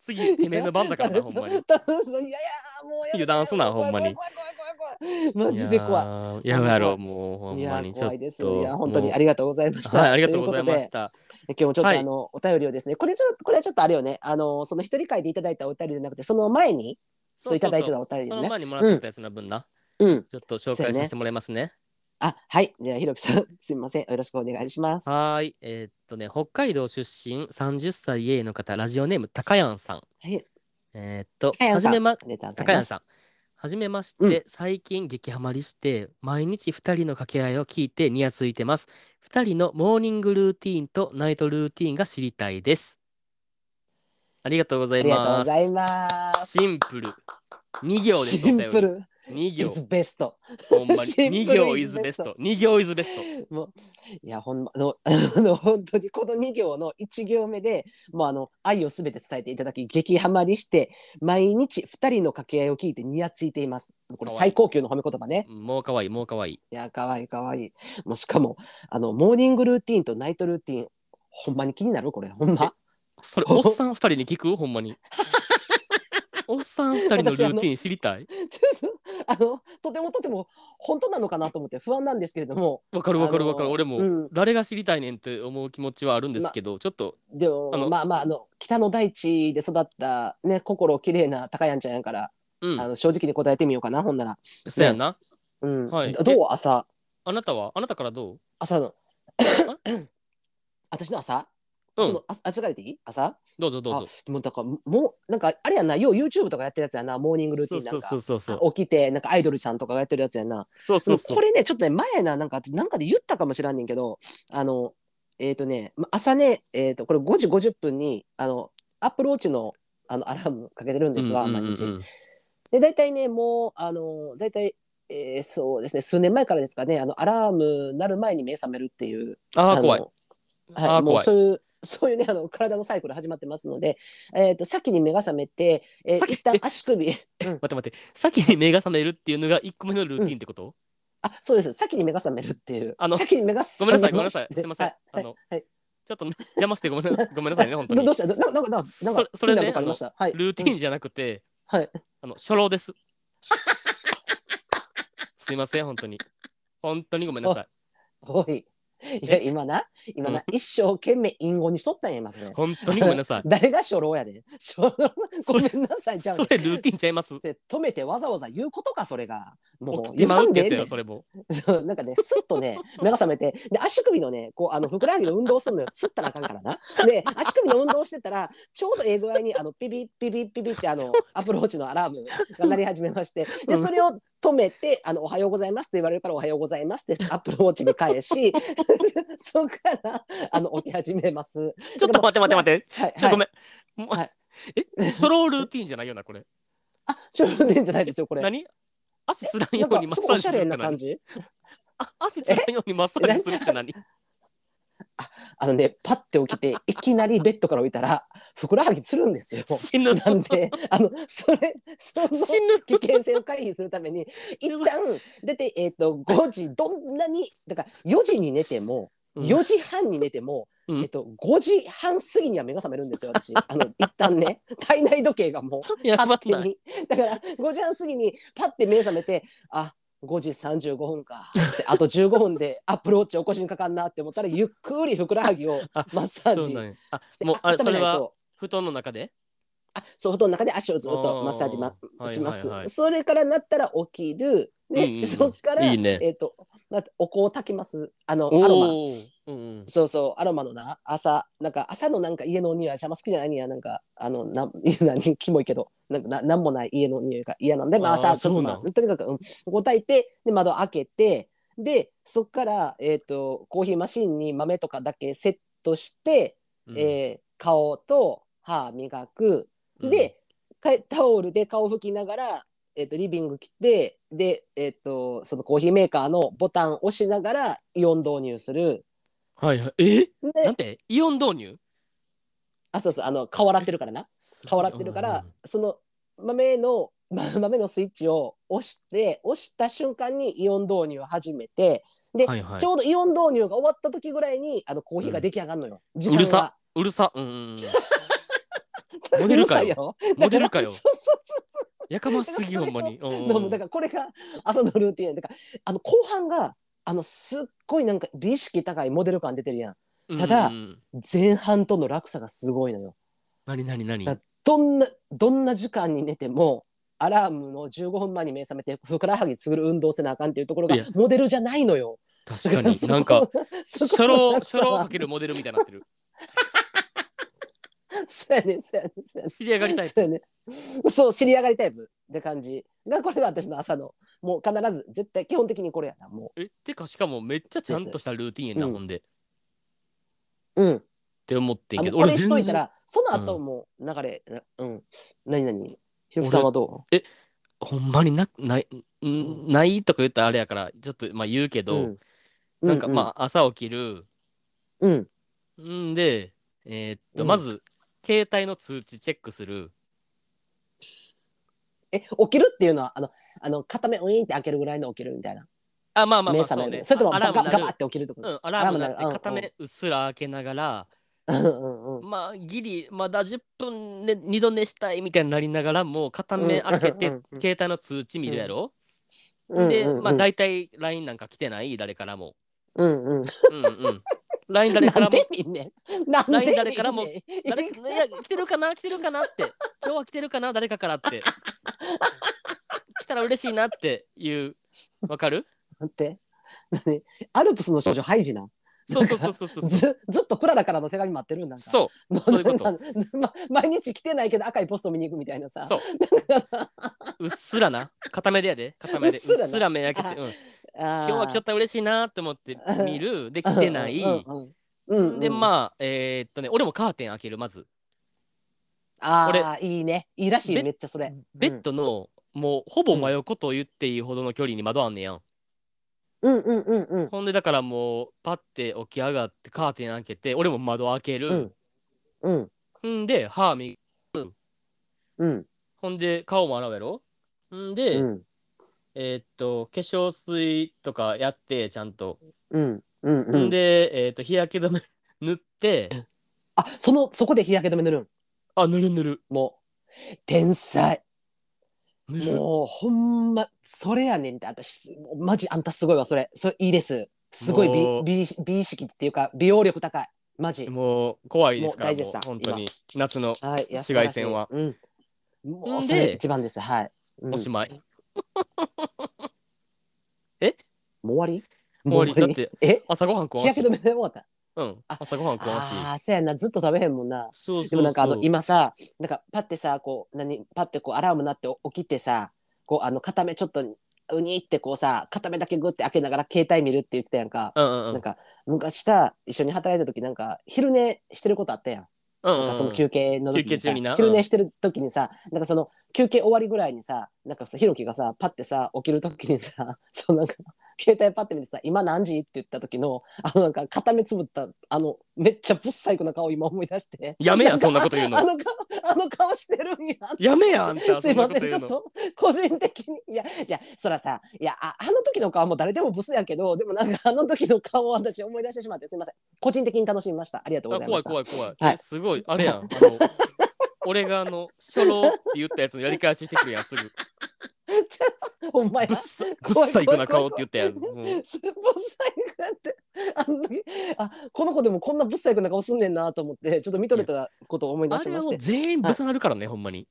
次てめえの番だからなほんまに いやいやもう油断すなほんまに怖い怖い怖い怖い怖いマジで怖い。いやめろもうほんまに怖いです。といや本当にもありがとうございました。はいありがとうございましとた。今日もちょっとはいあの、お便りをですね、これちょこれはちょっとあれよね、あのその一人会でいただいたお便りじゃなくて、その前にちょっといただいてたお便りでね。その前にもらってたやつの分な、うん。ちょっと紹介させてもらいますね。あはいじゃあひろきさん すみませんよろしくお願いします。はーい。えーっとね、北海道出身30歳 A の方、ラジオネーム、高谷さん。はい。えーっと、高谷さんはじめま、ありがとうございます。高谷さん。はじめまして、最近激ハマりして、毎日2人の掛け合いを聞いてニヤついてます。2人のモーニングルーティーンとナイトルーティーンが知りたいです。ありがとうございありがとうます。ございます。シンプル。2行です。シンプル。2行。Is best ほんまに。シンプル2行 is is best 2行 is best もういやほんまあの あの本当にこの2行の1行目でもうあの愛をすべて伝えていただき激ハマりして毎日2人の掛け合いを聞いてニヤついています。これ最高級の褒め言葉ね。もうかわいいもうかわいい。いやかわいいかわいい。もうしかもあのモーニングルーティンとナイトルーティンほんまに気になる？これほんま。それおっさん2人に聞く？ほんまに おっさん2人のルーティン知りたい？ちょっとあのとてもとても本当なのかなと思って不安なんですけれどもわかるわかるわかる、俺も、うん。誰が知りたいねんって思う気持ちはあるんですけど、ちょっと。でもあのまあまああの北の大地で育ったね心きれいな高やんちゃんやから、うん。あの正直に答えてみようかなほんなら、そうやんな、うん。はい。どどう朝。あなたは？あなたからどう？朝の。私の朝、うん。そのああ違れていい朝？どうぞどうぞ。あもうだからもうなんかあれやんなよう YouTube とかやってるやつやなモーニングルーティンなんか。そうそうそうそうあ起きてなんかアイドルさんとかがやってるやつやんな。そうそうそう。これねちょっとね前ななんかなんかで言ったかもしらんねんけどあのえっ、とねま朝ねえっ、とこれ5時50分にあのアップルウォッチのあのアラームかけてるんですわ、うんうんうん毎日。うんで大体ねもうあの大体、えーそうですね数年前からですかねあのアラーム鳴る前に目覚めるっていうのああ怖い。はい、もうそういうそういうねあの体のサイクル始まってますので、えー、と先に目が覚めて、えー先一旦足首、うん、待って待って。先に目が覚めるっていうのが1個目のルーティンってこと、あそうです。先に目が覚めるっていう。あの先に目がごめんなさい覚ごめんなさい。すいません。はい。あのはい。ちょっと邪魔してごめんな ごめんなさいね本当に。どどうした？どななんかなんかなんかそそれねルーティンじゃなくて、はい。あの初老です。すいません本当に。本当にごめんなさい。おいいや今な？今な、一生懸命隠語にしとったんや今それ。本当にごめんなさい。誰が初老やで。初老ごめんなさい。じゃあそれルーティンちゃいます？って止めてわざわざ言うことかそれが。もう起きてまうってやつ言わんでええねんよそれも。そうなんかね、スッとね、目が覚めて、で、足首のね、こう、あの、ふくらはぎの運動するのよ。つったらあかんからな。で、足首の運動してたら、ちょうどええ具合に、あの、ピピピピピピって、あの、アプローチのアラームが鳴り始めまして、で、うん。それを止めて、あの、おはようございますって言われるから、おはようございますって、アップルウォッチに返し、そこから、あの、起き始めます。ちょっと待って待って待って。はい、ちょっとごはい。めんはい。えソロルーティンじゃないよなこれ。あ、少年じゃないですよ、これ。何？足つらんように、マッサージするって何？足つらんようにマッサージするって何？あのね、パッて起きて、いきなりベッドから置いたら、ふくらはぎつるんですよ。死ぬなんで、あの、それ、その死ぬ危険性を回避するために、一旦出て、えっ、と、5時、どんなに、だから4時に寝ても、うん4時半に寝ても、うんえっと、5時半過ぎには目が覚めるんですよ、私。あの、一旦ね、体内時計がもう、勝手に。だから、5時半過ぎにパッて目覚めて、あ、5時35分か。あと15分で アプローチ起こしにかかんなって思ったらゆっくりふくらはぎをあマッサージしてもうあそれはと布団の中で？あそう布団の中で足をずっとマッサージ、まします、はいはい。はいそれからなったら起きる。で、うんうんうん。そっからいいね。えっ、とまたお香を炊きます。あのアロマ。おーうんうん。そうそうアロマのな。朝なんか朝のなんか家の匂い邪魔好きじゃないんやなんかあのな 何キモいけどなんかななんもない家の匂いが嫌なんで、まあ、朝ちょっととにかく、うん、こう炊いてで窓開けてでそっから、えっとコーヒーマシンに豆とかだけセットして、うん。えー顔と歯磨くうんで、かタオルで顔拭きながら、えっとリビング来てで、えっとそのコーヒーメーカーのボタンを押しながらイオン導入する。はいはい。え？でなんて？イオン導入？あそうそうあの顔洗ってるからな。顔洗ってるから、その豆のま 豆のスイッチを押して押した瞬間にイオン導入を始めてで、はいはい。ちょうどイオン導入が終わった時ぐらいにあのコーヒーが出来上がるのよ、時間が。うるさ。うるさ。うんうんうん モうデルかよ。モデルかよ。だらそうそうそう。やかますぎほんまに。うんうん。どうもだからこれが朝のルーティンや。だからあの後半があのすっごいなんか美意識高いモデル感出てるやん。ただ前半との落差がすごいのよ。何何何だどんなどんな時間に寝てもアラームの15分前に目覚めてふくらはぎつぐる運動せなあかんっていうところがモデルじゃないのよ。確かに。なんかそこ初老の落差は。初老かけるモデルみたいになってる そうやねそうやねそうやね知り上がりたいそうやねそう知り上がりタイプって感じ。がこれが私の朝のもう必ず絶対基本的にこれやなもえてかしかもめっちゃちゃんとしたルーティンやなうんほんで。っううん。て思ってんけど。あのこれしといたらその後も流れ、うん。何何？ひろきさんはどほんまになないんないとか言ったらあれやからちょっとまあ言うけど、うん。なんかまあ朝起きる。うんうん。んでえーっと、うん。まず携帯の通知チェックする。え起きるっていうのはあのあの片目ウィーンって開けるぐらいの起きるみたいな。あまあまあま目あそうね覚める。それともあアラーム鳴る。ガガバって起きるとこうん、アラーム鳴ってアラーム鳴る。片目うっすら開けながら、うんうんうん。まあギリまだ10分で2度寝したいみたいになりながらもう片目開けて、うんうんうん携帯の通知見るやろ、うんで、うんうん。まあ大体 LINE なんか来てない？誰からも。うんうん。うんうん。LINE 誰からも。LINE 誰からも。いや来てるかな来てるかなって。今日は来てるかな誰かからって。来たら嬉しいなっていう。わかる？待って。何？アルプスの少女ハイジな。そうそうそうそうそう。ずずっとクララからの手紙待ってるんだ。そう。もそういうこと。なんか ま毎日来てないけど赤いポスト見に行くみたいなさ。そう。うっすらな。片目でやで。片目で。ううっすらな。っすら目開けて、うん、今今日は来とったら嬉しいなって思って見る。で来てない、うんうんうんうん、でまあえーっとね俺もカーテン開けるまず。ああいいね。いいらしいベめっちゃそれ。ベッドの、もうほぼ真横と言っていいほどの距離に窓あんねやん、うんうんうんうん。ほんでだからもうパッて起き上がってカーテン開けて俺も窓開ける、うん。うん。ほんで歯磨うん。ほんで顔も洗うやろ。んで、うんえーっと化粧水とかやってちゃんと、うんうんほうん。んで、えーっと日焼け止め 塗って。あそのそこで日焼け止め塗るん？あ塗る塗る。もう天才。もうほんまそれやねんって。私マジあんたすごいわそれ。それいいです。すごい美美美意識っていうか美容力高い。マジ。もう怖いですからもう大本当に。夏の紫外線は。素晴らしい。うん。もうそれ一番です。はい、うん。おしまい、もう終わり？終わり。もうだってえ？朝ごはん食わんし。日焼け止めで終わった？うん。あ。朝ごはん食わんし。ああそうやな。ずっと食べへんもんな。そうそうそう。でもなんかあの今さなんかパッてさこう何パッてこうアラーム鳴って起きてさこうあの片目ちょっとうにってこうさ片目だけグッて開けながら携帯見るって言ってたやんか、うんうんうん。なんか昔さ一緒に働いた時なんか昼寝してることあったやん,、うんうんなんかその休憩の時にさ休憩中にな。昼寝してる時にさなんかその休憩終わりぐらいにさなんかさひろきがさパッてさ起きる時にさ そうなんか携帯パッて見てさ「今何時?」って言った時のあのなんか片目つぶったあのめっちゃぶっ細工な顔今思い出して。やめやなんかそんなこと言うの。あの顔あの顔してるんややめやあんた。すいません。ちょっと個人的にいやいやそらさいやああの時の顔も誰でもブスやけどでもなんかあの時の顔を私思い出してしまってすいません。個人的に楽しみました。ありがとうごあざいま怖いした怖い怖い、はい。えすごい。あれやん。あの俺があの初老って言ったやつのやり返ししてくるやんすぐ。ほんまやぶっさぶっ細工な顔って言ったやんぶっ細工ってあの時あこの子でもこんなぶっ細工な顔すんねんなと思ってちょっと見とれたことを思い出あれまして全員ぶさなるからね、ほんまに。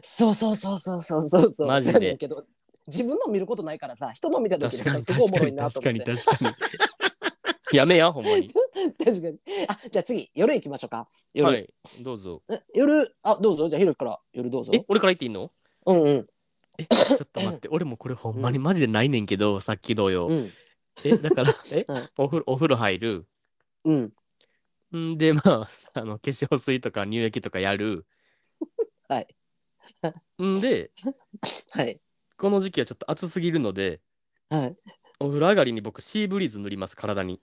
そうそうそうそうそうそうそう。マジで。そうやねんけど自分の見ることないからさ人の見た時確かににすごいおもろいなと思って。確かに確かに やめやほんまに。確かに。あじゃあ次夜行きましょうか。夜、はい。どうぞ。え夜あどうぞ。じゃあひろきから夜どうぞ。え俺から言っていいの？うんうん。えちょっと待って。俺もこれほんまにマジでないねんけど、さっき同様、うん。えだからえ、うんお風呂お風呂入る。うん。んでまああの化粧水とか乳液とかやる。はい。んではい。この時期はちょっと暑すぎるのではい。お風呂上がりに僕シーブリーズ塗ります体に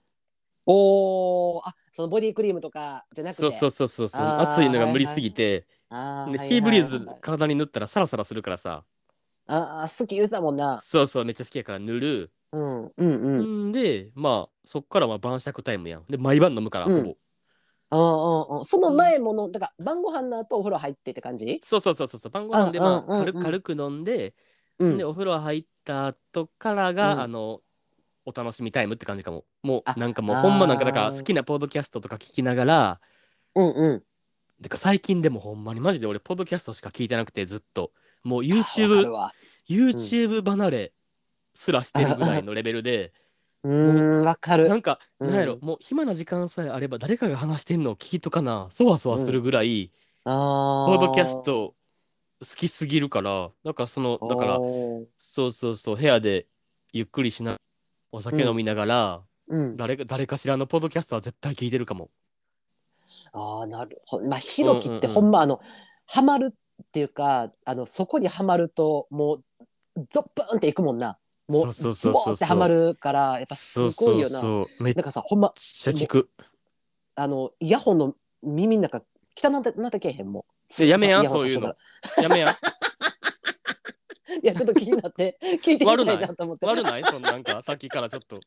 おーあそのボディクリームとかじゃなくて？そうそうそうそうそう。あー暑いのが無理すぎて、あでシーブリーズ体に塗ったらサラサラするからさ。あー好き言うてたもんな。そうそうめっちゃ好きやから塗る、うんうんうん。んでまあそっからまあ晩酌タイムやん。で毎晩飲むからうん。ほぼ、あーあーあー。その前ものだから晩ご飯の後お風呂入ってって感じ？そうそうそうそうそう。晩ご飯でまあうんうんうんうん。軽軽く飲んで、うん。でお風呂入った後からが、うん。あのお楽しみタイムって感じかももあうなんかもうほんまなんかだから好きなポッドキャストとか聞きながらうんうん。てか最近でもほんまにマジで俺ポッドキャストしか聞いてなくてずっと。もう YouTube YouTube 離れすらしてるぐらいのレベルで、うーんわかる。なんか、うん。なんやろもう暇な時間さえあれば誰かが話してんのを聞いとかなそわそわするぐらい、あー。ポッドキャスト好きすぎるからだからそのだからそうそうそう部屋でゆっくりしなお酒飲みながら、うん誰か誰かしらのポッドキャストは絶対聞いてるかも。ああなるほど。まあひろきってうん。うんうんほんまあのハマるっていうかあのそこにはまるともうゾップンっていくもんな。もそううそうズそうそう。ボーってはまるからやっぱすごいよな。そうそうそう。めっなんかさほんまちゃ聞く。あのイヤホンの耳の中汚なってなってけえへんもん。いややめやイヤホンそういうの。やめやとったらいやちょっと気になって聞いてみたいなと思って。悪ない？そんなんかさっきからちょっと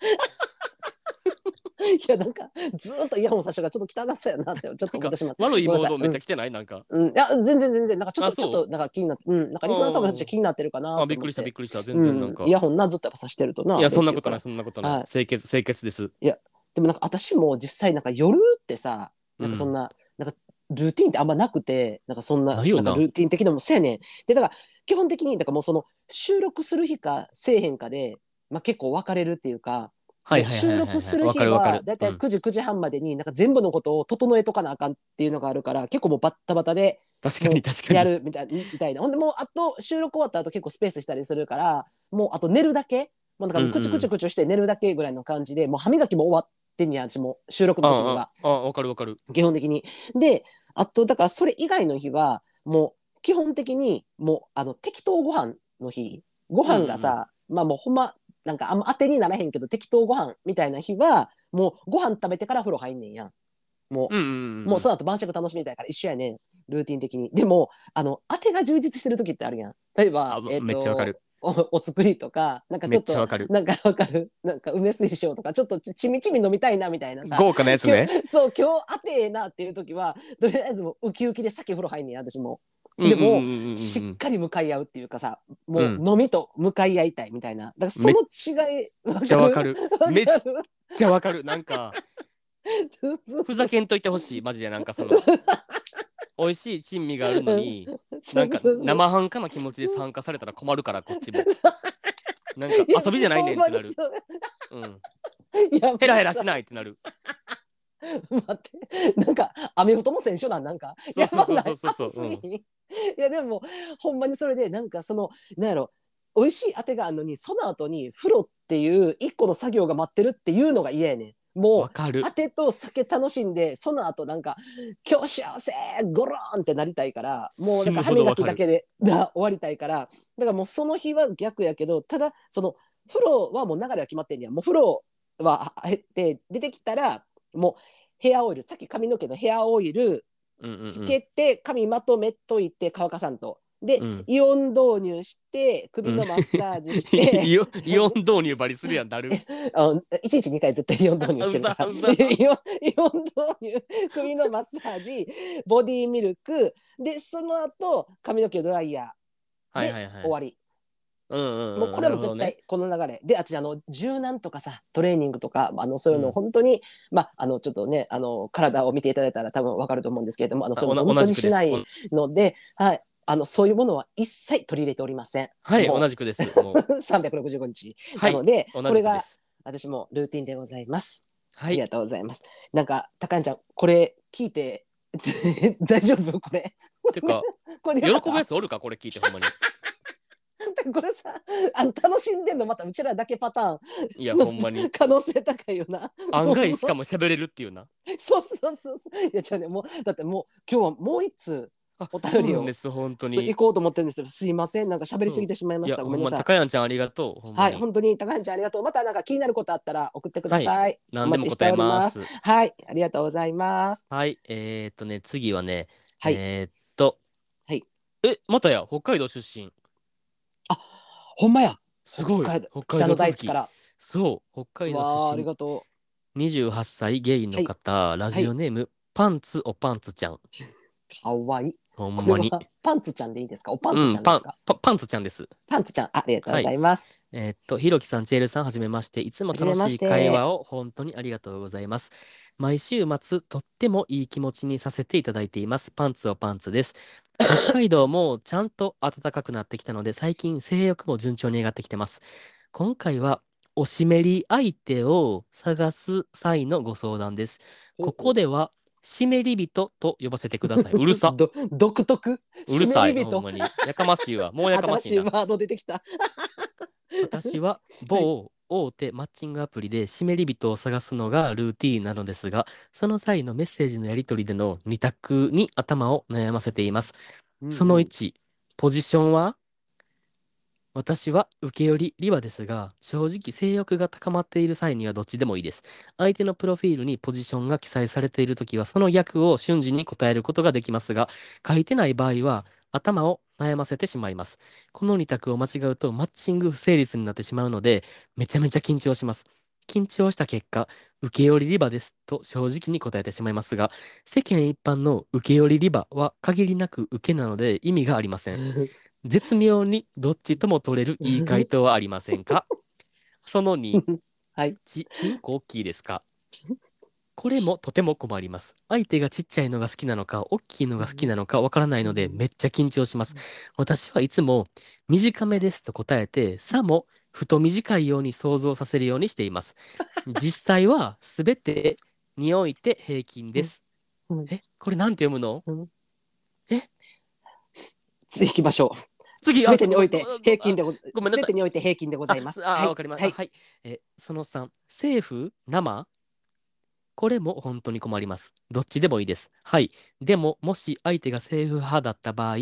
いやなんかずーっとイヤホンさしてからちょっと汚そうやなってちょっと思ってしまった悪いモードごめっちゃ来てない？なんか。うん、いや全然全然。なんかちょっとちょっとなんか気になってうん。なんかリスナーさんも気になってるかなあびっくりしたびっくりした。全然なんか。うん、イヤホンなずっとやっぱさしてるとないやそんなことないいそんなことはない。い。清潔清潔です。でもなんか私も実際なんか夜ってさなんかそんな、なんかルーティンってあんまなくてなんかそんなルーティン的なもんそうやねん。でだから基本的にだからもうその収録する日かせえへんかで、まあ、結構分かれるっていうかはいはいはいはい収録するわ日かるわかる。はだいたいうん。9時9時半までになんか全部のことを整えとかなあかんっていうのがあるから結構もうバッタバタで確かに確かに。やるみたいみたいな。ほんでもうあと収録終わった後結構スペースしたりするからもうあと寝るだけもうなんかもうクチュクチュクチュして寝るだけぐらいの感じで、もう歯磨きも終わってんや私も収録の時には。あああわかるわかる。基本的に。であとだからそれ以外の日はもう基本的にもうあの適当ご飯の日。ご飯がさ、まあもうほんまなんかあんま当てにならへんけど適当ご飯みたいな日はもうご飯食べてから風呂入んねんやん。もう。うんうんうんもうその後晩酌楽しみたいから一緒やねん。ルーティン的に。でもあの当てが充実してる時ってあるやん。例えばあ、えーとめっちゃわかる。おお作りとかなんかちめょっとなんかわかる。なんか梅水晶とかちょっとちちみちみ飲みたいなみたいなさ。豪華なやつね。そう今日当てえなっていう時はとりあえずもうウキウキで先風呂入んねんや私もでもしっかり向かい合うっていうかさもううん。飲みと向かい合いたいみたいな。だからその違いめっちゃわかる。わめっちゃわかる。なんかふざけんといてほしいマジでなんかその。美味しい珍味があるのになんか生半可な気持ちで参加されたら困るからこっちも。なんか遊びじゃないねんってなる。う。ん。ヘラヘラしないってなる 待って。なんかアメフトの選手なんなんかやばない。熱すぎんいやでもほんまにそれでなんかそのなんやろ。美味しい当てがあるのにその後に風呂っていう一個の作業が待ってるっていうのが嫌やねん。もうわかる。当てと酒楽しんでその後なんか「今日幸せゴローン!」ってなりたいからもうなんか歯磨きだけでだ 終わりたいから。だからもうその日は逆やけどただその風呂はもう流れは決まってんねや。もう風呂は減って出てきたらもうヘアオイルさっき髪の毛のヘアオイルうんうんうん。つけて髪まとめといて乾かさんと。で、うん。イオン導入して首のマッサージして、イオンイオン導入ばりするやんだる。あ1日2回絶対イオン導入してるから。イオンイオン導入首のマッサージボディーミルク。でその後髪の毛ドライヤーではいはいはい。終わり、うんもうこれも絶対この流れ、で私あの柔軟とかさトレーニングとかあのそういううん。の本当に、まああのちょっとねあの体を見ていただいたら多分わかると思うんですけれどもあのそういうの本当にしないので、はい、あのそういうものは一切取り入れておりません。はいもう。同じくです。もう。365日、はい。なので同これがじくです。私もルーティンでございます。はい。ありがとうございます。なんか高谷ちゃんこれ聞いて 大丈夫？これ。てか これ喜でよかったぶやつおるか？これ聞いてほんまに これさあの楽しんでんのまたうちらだけパターン。いやほんまに。可能性高いよな。案外しかも喋れるっていうな。そうそうそうそう。いや違うねもうだってもう今日はもう一通あお便りをです本当に。行こうと思ってるんですけどすいません。なんか喋りすぎてしまいました。ごめんなさい。高谷ちゃんありがとうはいに本当に高橋ちゃんありがとう。またなんか気になることあったら送ってください。何でも答えます。はいありがとうございます。はいえーっとね次はねはい。えーっと。はい。えまたや北海道出身ほんまやすごい北海道北北の大地から。そう北海道出りがと身28歳ゲイの方、ラジオネーム、パンツおパンツちゃんう。かわいい。ほんまにパンツちゃんでいいですか？おパンツちゃんでパンか、パパンツちゃんですパンツちゃんありがとうございます。えーっと、ひろきさん、チェールさん、はじめまして。いつも楽しいはじめまして会話を本当にありがとうございます。毎週末、とってもいい気持ちにさせていただいています。パンツをパンツです。北海道もちゃんと暖かくなってきたので、最近性欲も順調に上がってきてます。今回は、おしめり相手を探す際のご相談です。ここでは、湿り人と呼ばせてください。うるさ。ど独特？うるさい。ほんまに。やかましいわ。もうやかましいな。新しいワード出てきた。私は某大手マッチングアプリで湿り人を探すのがルーティーンなのですが、その際のメッセージのやり取りでの二択に頭を悩ませています。その1、ポジションは？私は受け寄りリバですが、正直性欲が高まっている際にはどっちでもいいです。相手のプロフィールにポジションが記載されているときは、その役を瞬時に答えることができますが、書いてない場合は、頭を悩ませてしまいます。この2択を間違うと、マッチング不成立になってしまうので、めちゃめちゃ緊張します。緊張した結果、受け寄りリバですと正直に答えてしまいますが、世間一般の受け寄りリバは限りなく受けなので意味がありません。絶妙にどっちとも取れるいい回答はありませんか？その2、はい。ち、ちんこ大きいですか？これもとても困ります。相手がちっちゃいのが好きなのか、大きいのが好きなのかわからないので、めっちゃ緊張します。私はいつも短めですと答えて、さも太短いように想像させるようにしています。実際はすべてにおいて平均です。うんえ、これなんて読むの？次行きましょう。次すべてにおいてあ平均でごめんなさいすべてにおいて平均でございます。あ、あはいわかりました。ははいい。え、その3、政府、生？これも本当に困ります。どっちでもいいです。はい。でも、もし相手が政府派だった場合、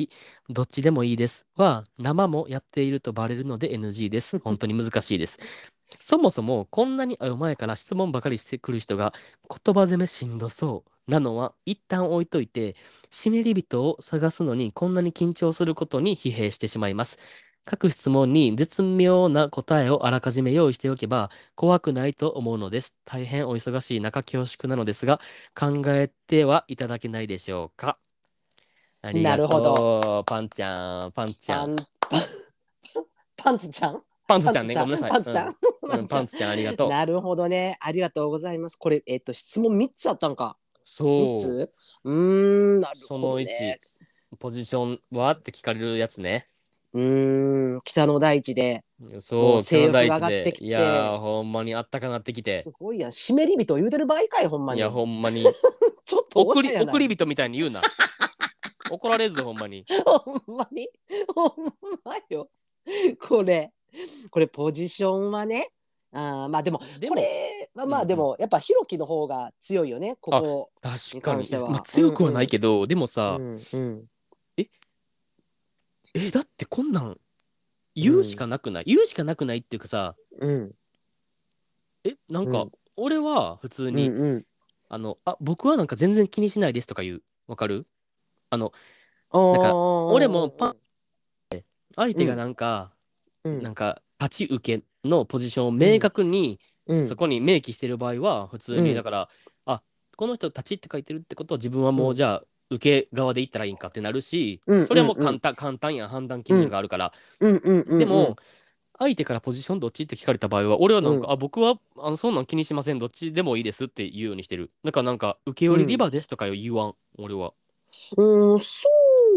どっちでもいいですは、生もやっているとバレるので NG です。本当に難しいです。そもそも、こんなに会う前から質問ばかりしてくる人が、言葉攻めしんどそうなのは、一旦置いといて、湿り人を探すのにこんなに緊張することに疲弊してしまいます。各質問に絶妙な答えをあらかじめ用意しておけば怖くないと思うのです。大変お忙しい中恐縮なのですが考えてはいただけないでしょうか。ありがとうなるほパンちゃん、パンちゃん。パン パンツちゃん？パンツちゃんね、ごめんなさい。パンツちゃん、うんうんパンツちゃんありがとう。なるほどね。ありがとうございます。これ、えっ、と、質問3つあったんか？3そう。つ？うーん、なるそのほど、1ね。、ポジションは？って聞かれるやつね。うーん、北の大地で。もそう北の大地で。上がってきていやー、ほんまにあったかなってきてす。ごいやん。湿り人言うてる場合かい、ほんまに。いや、ほんまに。ちょっと送り送り人みたいに言うな。怒られるぞ、ほんまに。ほんまに？ほんまよ。これ。これ、ポジションはね。あーまあでも、でこれはまうんうんあでも、やっぱ、ひろきの方が強いよね、ここ。確かにまあ、強くはないけど、でもさ、うんうん。え、だってこんなん言うしかなくない、言うしかなくないっていうかさ、うん。え、なんか、うん。俺は普通うんに、うん。あの、あ、僕はなんか全然気にしないですとか言う。わかる？あの、なんか俺もパン相手がなんか、うん。なんか、立ち受けのポジションを明確に、うん。そこに明記してる場合は、普通に、うん。だから、あ、この人立ちって書いてるってことは自分はもううん。じゃあ、受け側で行ったらいいんかってなるし、うんそれはもううんうん簡単、簡単やん判断基準があるから。うんうんうん。でも、相手からポジションどっちって聞かれた場合は、俺はなんか、うんあ、僕はあのそんなん気にしません、どっちでもいいですって言うようにしてる。だからなんか、受け寄りリバですとか言わん、俺は。うん、そ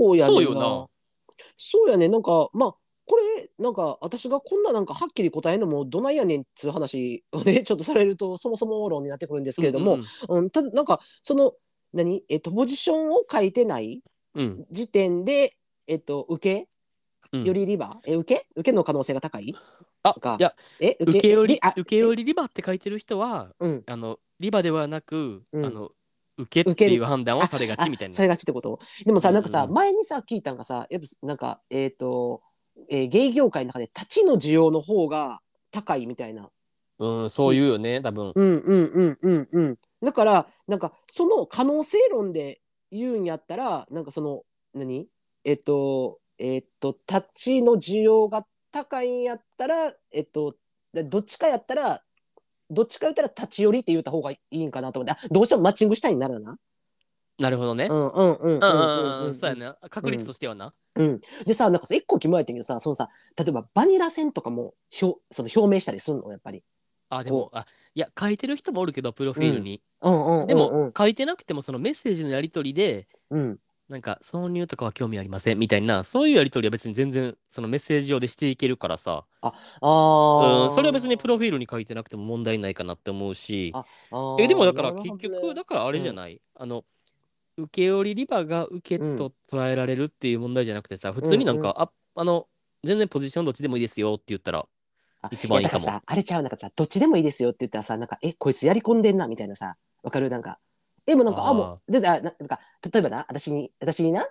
うやねんそうよな。そうやねなんかまあこれなんか私がこんななんかはっきり答えるのもどないやねんっつう話をね ちょっとされるとそもそも論になってくるんですけれども、うんうんただなんかその何？えっとポジションを書いてない時点でえっと受うん。けよりリバ、え受け？受けの可能性が高い？あか。いやえ受け？寄りあ受け寄りリバって書いてる人はうん。あのリバではなく、うん。あの受けっていう判断をされがちみたいな。あされがちってこと？でもさなんかさ、うんうん前にさ聞いたんがさやっぱなんかえっ、と、えーゲイ業界の中で立ちの需要の方が高いみたいな。うんそういうよね多分。うんうんうんうんうんだからなんかその可能性論で言うんやったらなんかその何？えっ、とえっ、と立ちの需要が高いんやったらえっ、とでどっちかやったらどっちか言ったら立ち寄りって言った方がいいんかなと思って。あどうしてもマッチングしたいになるな。なるほどね、うんうんうんうんうんうん。うんそうやね。な。確率としてはな、うん、でさなんかさ一個決まれてんけどさそのさ例えばバニラ戦とかも表その表明したりするの？やっぱり。あでもあいや書いてる人もおるけどプロフィールに、うんうんうん、でも、書いてなくてもそのメッセージのやり取りでうん、なんか挿入とかは興味ありませんみたいなそういうやり取りは別に全然そのメッセージ上でしていけるからさ。ああうんそれは別にプロフィールに書いてなくても問題ないかなって思うし。あえでもだから結局だからあれじゃない、あの受け寄りリバが受けと捉えられるっていう問題じゃなくてさ、普通になんか、ああの全然ポジションどっちでもいいですよって言ったらあ一番いいかも。やだらさあれちゃうなんかさどっちでもいいですよって言ったらさなんかえこいつやり込んでんなみたいなさわかる？なんか。えもうなんかあもうでだななんか例えばな私に私にな？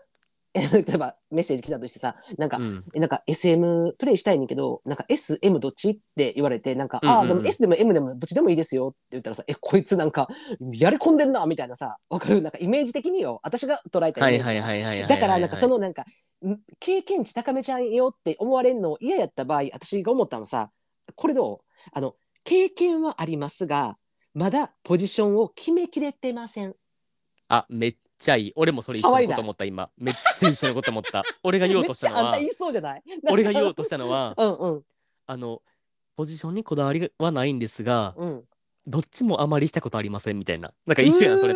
え 例えばメッセージ来たとしてさなんか、うん。えなんか SM プレイしたいねんけどなんか SM どっち？って言われてなんか、うんうんうん。ああでも S でも M でもどっちでもいいですよって言ったらさえこいつなんかやり込んでんなみたいなさわかる？なんかイメージ的によ。私が捉えたイメージ。はいはいはいはいはいはいだからなんかそのなんかん経験値高めちゃんよって思われるの嫌やった場合私が思ったのはさこれどう？あの経験はありますがまだポジションを決めきれてません。あめっちゃいい。俺もそれ一緒のこと思った今。めっちゃ一緒のこと思った。俺が言おうとしたのはめっちゃあんた言いそうじゃない？俺が言おうとしたのは うんうん。あのポジションにこだわりはないんですがうん。どっちもあまりしたことありませんみたいな。なんか一緒やんそれ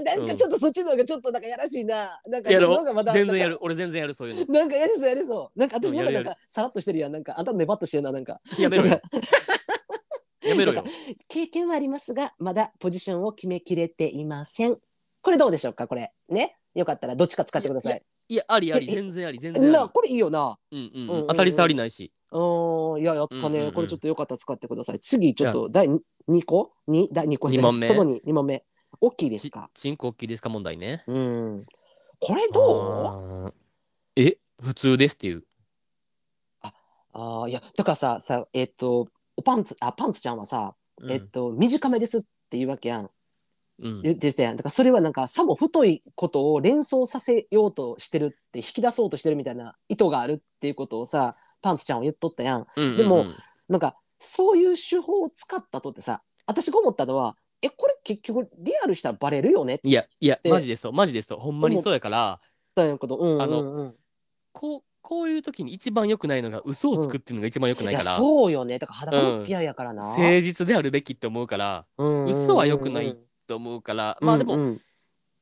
なんかちょっとそっちの方がちょっとなんかやらしいな。なんかやろ全然やる俺全然やるそういうの なんかやりそうやりそう。なんか私の方がなんかさらっとしてるやん。なんかあんたネバっとしてるななんか。やめろよやめろよ経験はありますがまだポジションを決めきれていません。これどうでしょうかこれね？よかったらどっちか使ってください。いやありありええ全然あり全然あなこれいいよな。りうんうん当たり障りないしうんいややったね、これちょっとよかったら使ってください。次ちょっと第2個？に第2個二問目その 2, 2問目。大きいですちか？チンコ大きいですか？問題ね。うん。これどう？あー。え？普通ですっていう。ああいやだからささえっ、とおパンツあパンツちゃんはさ、うん。えっと短めですっていうわけやん。うん。言ってたやん。だからそれはなんかさも太いことを連想させようとしてるって引き出そうとしてるみたいな意図があるっていうことをさパンツちゃんは言っとったやん。でもなんかそういう手法を使ったとってさ私が思ったのはえこれ結局リアルしたらバレるよね？っていやいやでマジですと。マジですと。ほんまにそうやから言ったんやけどうんうんうん。あのこうこういう時に一番良くないのが嘘をつくっていうのが一番良くないいやから、そうよね。だから裸の付き合いやからな、誠実であるべきって思うから嘘は良くないと思うから、まあでも、うん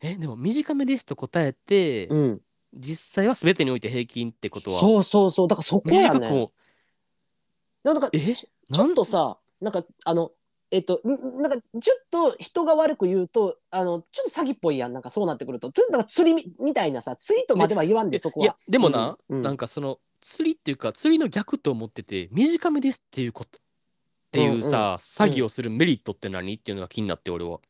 えでも短めですと答えて、うん。うん実際は全てにおいて平均ってことは。そうそうそう。だからそこやねなんかえ？ちょっとさなんかあのえっとんなんかちょっと人が悪く言うとあのちょっと詐欺っぽいやん。なんかそうなってくると。とにかく釣りみみたいなさツイートまでは言わんでそこは。いやでもな、うんうん。なんかその釣りっていうか釣りの逆と思ってて短めですっていうことっていうさ、詐欺をするメリットって何？っていうのが気になって俺は。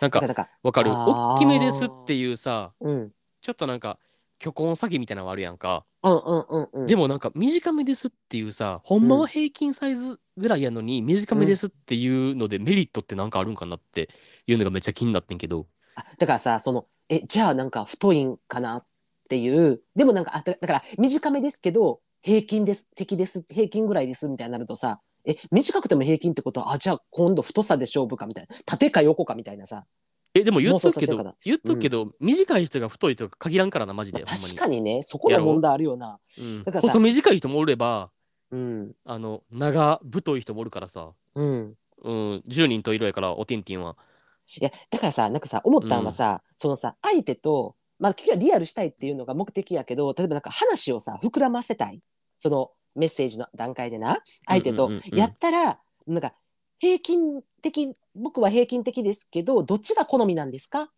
なんかわかる？大きめですっていうさらうん。ちょっとなんか虚婚詐欺みたいなのあるやんか、うんうんうんうん。でもなんか短めですっていうさほんまは平均サイズぐらいやのに短めですっていうのでメリットってなんかあるんかなっていうのがめっちゃ気になってんけど。あだからさそのえじゃあなんか太いんかなっていうでもなんかあだだから短めですけど平均です敵です平均ぐらいですみたいになるとさえ短くても平均ってことはあじゃあ今度太さで勝負かみたいな縦か横かみたいなさ。えでも言っとくけど言っとくけど、短い人が太いとか限らんからなマジで、まあ確かにねそこの問題あるよな。うん。だからさ細短い人もおればうん。あの長太い人もおるからさ、うん。うん、10人と色やからおてんてんは。いやだからさなんかさ思ったんはさ、そのさ相手とまあ結局はリアルしたいっていうのが目的やけど例えばなんか話をさ膨らませたい。そのメッセージの段階でな。相手とうんうんうんうん。やったら、なんか平均的僕は平均的ですけどどっちが好みなんですか？っ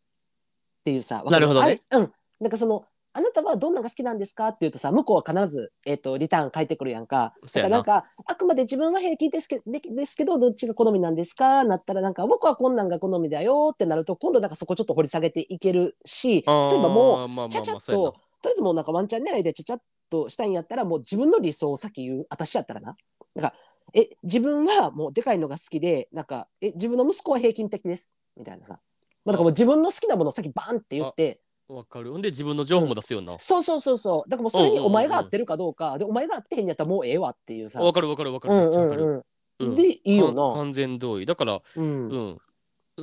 ていうさわかなるほどね。あうん。なんかそのあなたはどんなのが好きなんですか？って言うとさ向こうは必ず、えっとリターン返ってくるやんか。だからなんかあくまで自分は平均ですけでですけどどっちが好みなんですか？なったらなんか僕はこんなんが好みだよってなると今度なんかそこちょっと掘り下げていけるし例えばもうちゃちゃっととりあえずもうなんかワンチャン狙いでちゃちゃっとしたいんやったらもう自分の理想を先言う私やったらな。なんかえ自分はもうでかいのが好きでなんかえ自分の息子は平均的です。みたいなさ、まあ、だからもう自分の好きなものを先バンって言ってわかる。ほんで自分の情報も出すような。そうそうそうそう。だからもうそれにお前が合ってるかどうか、でお前が合ってへんやったらもうええわっていうさ。わかるわかるわかる。でいいよな。完全同意。だから、うん、うん、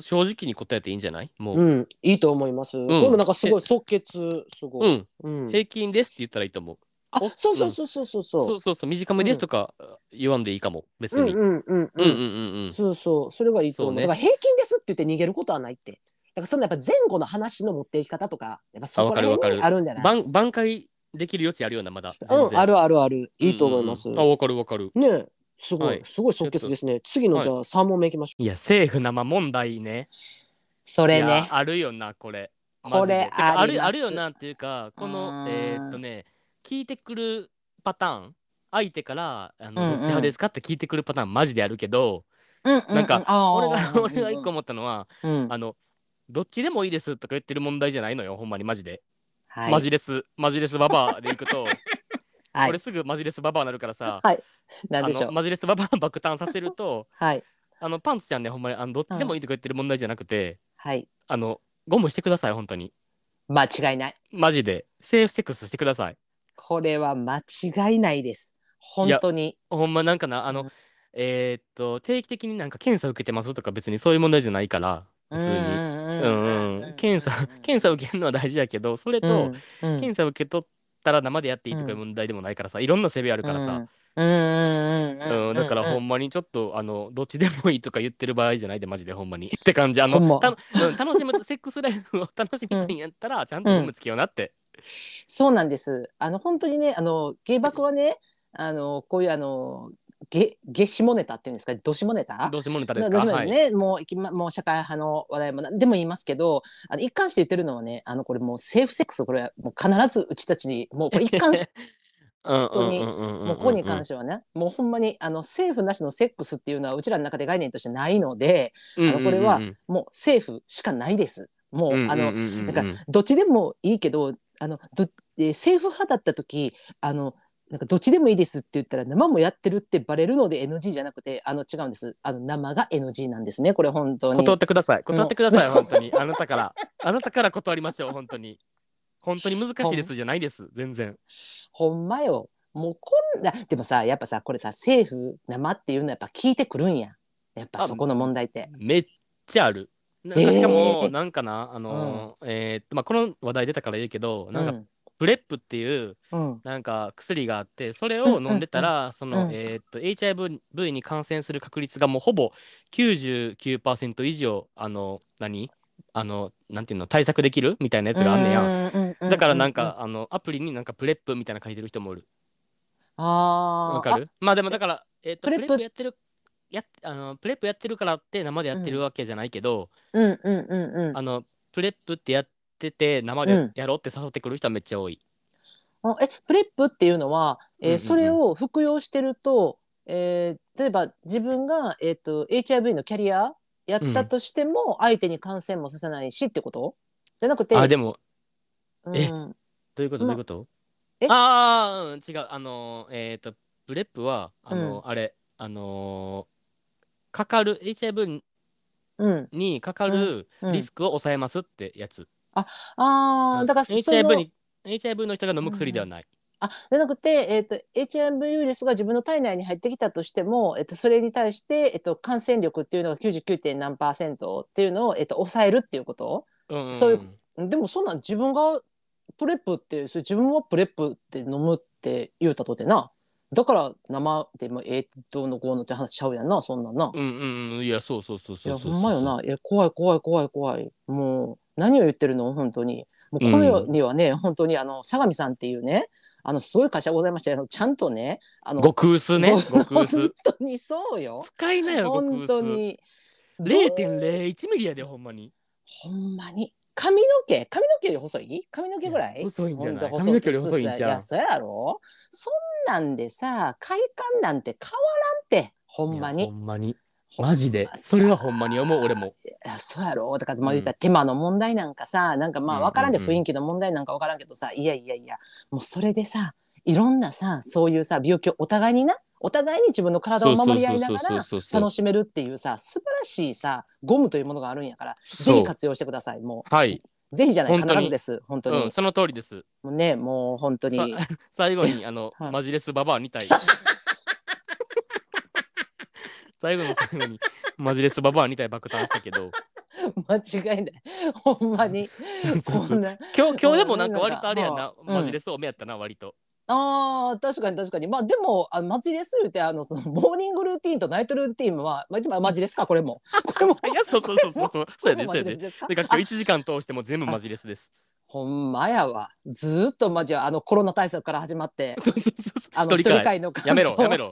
正直に答えていいんじゃない？もう、うん、いいと思います。うん、でもなんかすごい即決すごい、うん、平均ですって言ったらいいと思う。あそうそうそうそうそう。そう、そうそうそう。短めですとか言わんでいいかも。別に。うんうんうんうん。うんうんそうそう。それはいいと思う、ね、だから平均ですって言って逃げることはないって。だからそんなやっぱ前後の話の持っていき方とか、やっぱそこら辺にわかるわかる。あるんじゃない？挽挽回できる余地あるようなまだ全うん、然。あるあるある。いいと思います。うんうんうん。あわかるわかる。ねえ。すごい、はい。すごい即決ですね。次のはいじゃあ3問目いきましょう。いや政府生問題ね。それね。あるよなこれ。これああります。るあるよなっていうかこうのんえーっとね聞いてくるパターン。相手からあの、うんうん。どっち派ですかって聞いてくるパターンマジであるけど、うんうんなんか俺がうん俺が一個思ったのは、うん。あのどっちでもいいですとか言ってる問題じゃないのよほんまにマジではい。マジレスマジレスババアでいくと、はいこれすぐマジレスババアになるからさ、はい。あ。のマジレスババア爆誕させるとはい。あのパンツちゃんねほんまにあのどっちでもいいとか言ってる問題じゃなくて、はい。あのゴムしてください本当に間違いない。マジでセーフセックスしてくださいこれは間違いないです。本当に。ほんまなんかなあの、うんえーっと定期的になんか検査受けてますとか別にそういう問題じゃないから普通に。うんうんうん、検査検査受けるのは大事やけどそれと、うん。検査受け取ったら生でやっていいとかいう問題でもないからさいろんなセベあるからさ、うん。うんうんうんだからほんん。まにちょっとあのどっちでもいいとか言ってる場合じゃないでマジでほんまに。って感じ。あほんま。のた、うん、楽しむセックスライフを楽しみたいんやったらちゃんとゴムつけようなって、そうなんです。あの本当にね、あの芸爆はね、あのこういうあのゲゲ下ネタっていうんですか、どしもネタ？どうしもネタですか？はい、ね、もういきまもう社会派の話題も何でも言いますけど、あの一貫して言ってるのはね、あのこれもうセーフセックスこれはもう必ずうちたちにもうこれ一貫し本当にももうここに関してはね、もうほんまにあのセーフなしのセックスっていうのはうちらの中で概念としてないので、あのこれはもうセーフしかないです。もう、あのなんかどっちでもいいけどあのどえーセーフ派だった時あのなんかどっちでもいいですって言ったら生もやってるってバレるので NG じゃなくてあの違うんです。あの生が NG なんですね。これ本当に。断ってください。断ってください本当に。あなたから。あなたから断りましょう本当に。本当に難しいですじゃないです。全然。ほんまよ。もうこんなでもさやっぱさこれさセーフ生っていうのはやっぱ聞いてくるんや。やっぱあそこの問題って。めっちゃある。しかもなんかなあのーえーっとまあこの話題出たから言うけどなんかプレップっていうなんか薬があってそれを飲んでたらそのうん。えーっと HIV に感染する確率がもうほぼ99%以上あの何？あのなんていうの？対策できるみたいなやつがあんねややだからなんかあのアプリになんかプレップみたいなの書いてる人もおる。あー。わかる？まあでもだからえーっとプレプ。レップップやってるやっあのプレップやってるからって生でやってるわけじゃないけど、あうんうんうんうん。あのプレップってやってて生でうん。やろうって誘ってくる人はめっちゃ多い。あえプレップっていうのは、えーうんうんうん。それを服用してると、えー例えば自分が、えー、と HIV のキャリアやったとしても、相手に感染もさせないしってこと？じゃなくてあでもうん。え？どういうこと？どまういうこと？え？ああ、うん、違う。あのーえっ、とプレップはあのーうあれあのーかかる HIV うん、にかかるうん。リスクを抑えますってやつ。ああだからその HIV に HIV の人が飲む薬ではない。あじゃなくて、えー、と HIV ウイルスが自分の体内に入ってきたとしても、えー、とそれに対して、えー、と感染力っていうのが 99. 何パーセントっていうのを、えー、と抑えるっていうこと？うんんそういうでもそんなん自分がプレップってそれ自分はプレップって飲むって言うたとてなだから生でもええどうのこうのって話しちゃうやんなそんなんな。うんうんうん。いやそうそうそういやそうそう。ほんまよな。いや怖い怖い怖い怖い。もう何を言ってるの？本当に。もうこの世にはね、本当にあのサガミさんっていうねあのすごい会社ございましてあのちゃんとねあの極薄ね。ご極薄。本当にそうよ。使いなよ極薄本当に。0.01ミリやでほんまに。ほんまに。髪の毛？髪の毛より細い？髪の毛ぐらい？細いんじゃない？ほと髪の毛より細いんじゃんいやそうやろ。そんなんでさ快感なんて変わらんってほんまいやに。ほんまにマジで。それはほんまに思う俺も。いやそうやろ。だからまあ言ったら手間の問題なんかさ、なんかまあ分からんでうんうん。うん雰囲気の問題なんか分からんけどさ、いやいやいやもうそれでさいろんなさそういうさ病気をお互いになお互いに自分の体を守り合いながらそうそう。楽しめるっていうさ素晴らしいさゴムというものがあるんやからぜそう。ひ活用してくださいもはい。うぜひじゃない必ずです。本当に、うんその通りです。もうねもう本当に。さ 最後に あの、はい。マジレスババア2体 最後の最後にマジレスババア2体爆誕したけど。間違いない。ほんまに。そうそうそう。こんな。今日今日でもなんか割とあれやな、うん。マジレス多めやったな割とあー確かに確かに。まあでもあマジレス言うてあのそのモーニングルーティンとナイトルーティンは、まあ、マジレスか？これも。これもいやそうそうそうそう。そうやでこそうやで。ですか？だから今日1時間通しても全部マジレスです。ほんまやわ。ずーっとマジあのコロナ対策から始まってそうそうそうそう。あの一人会。会のやめろやめろ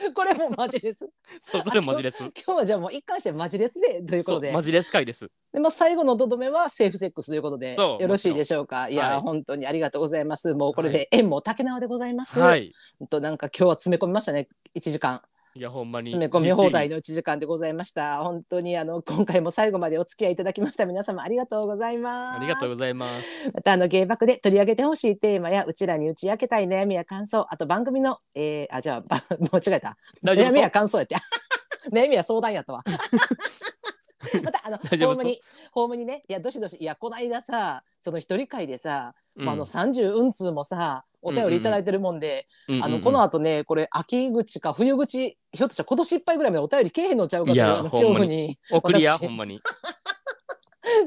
これもマジレス そうそれマジレス今日はじゃあもう一貫してマジレスでということで。マジレス会です。で、まあ、最後のとどめはセーフセックスということでよろしいでしょうか？いや、はい。本当にありがとうございます。もうこれで縁も竹縄でございます、はい。となんか今日は詰め込みましたね。1時間いやほんまに詰め込み放題の1時間でございました。本当にあの今回も最後までお付き合いいただきました。皆様ありがとうございます。ありがとうございます。またあの芸爆で取り上げてほしいテーマやうちらに打ち明けたい悩みや感想。あと番組の、えー、あじゃあば 間違えた。悩みや感想やって。悩みや相談やったわまたあのホームにホームにねいやどしどしいやこの間さその一人会でさ、うんまあ、あの30運通もさお便りいただいてるもんで、うんうんうん。あのこの後ねこれ秋口か冬口ひょっとしたら今年いっぱいぐらいまでお便りけえへんのちゃうかという恐怖に。送りや私。ほんまに。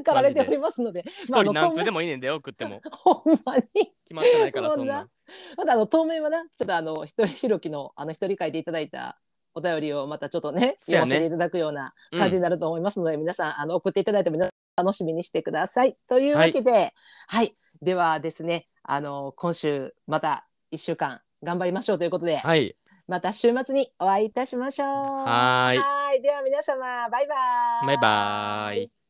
駆られておりますので一人何通でもいいねんで送っても。ほんまに。決まってないからそんな。まだあの当面はなちょっとあの一人ひろきのあの一人会でいただいたお便りをまたちょっとね読ませていただくような感じになると思いますので、皆さんあの送っていただいても楽しみにしてください。というわけで、はい、ではですねあの今週また1週間頑張りましょうということで、はいまた週末にお会いいたしましょう。はーいはいでは皆様バイバイ。バイバーイ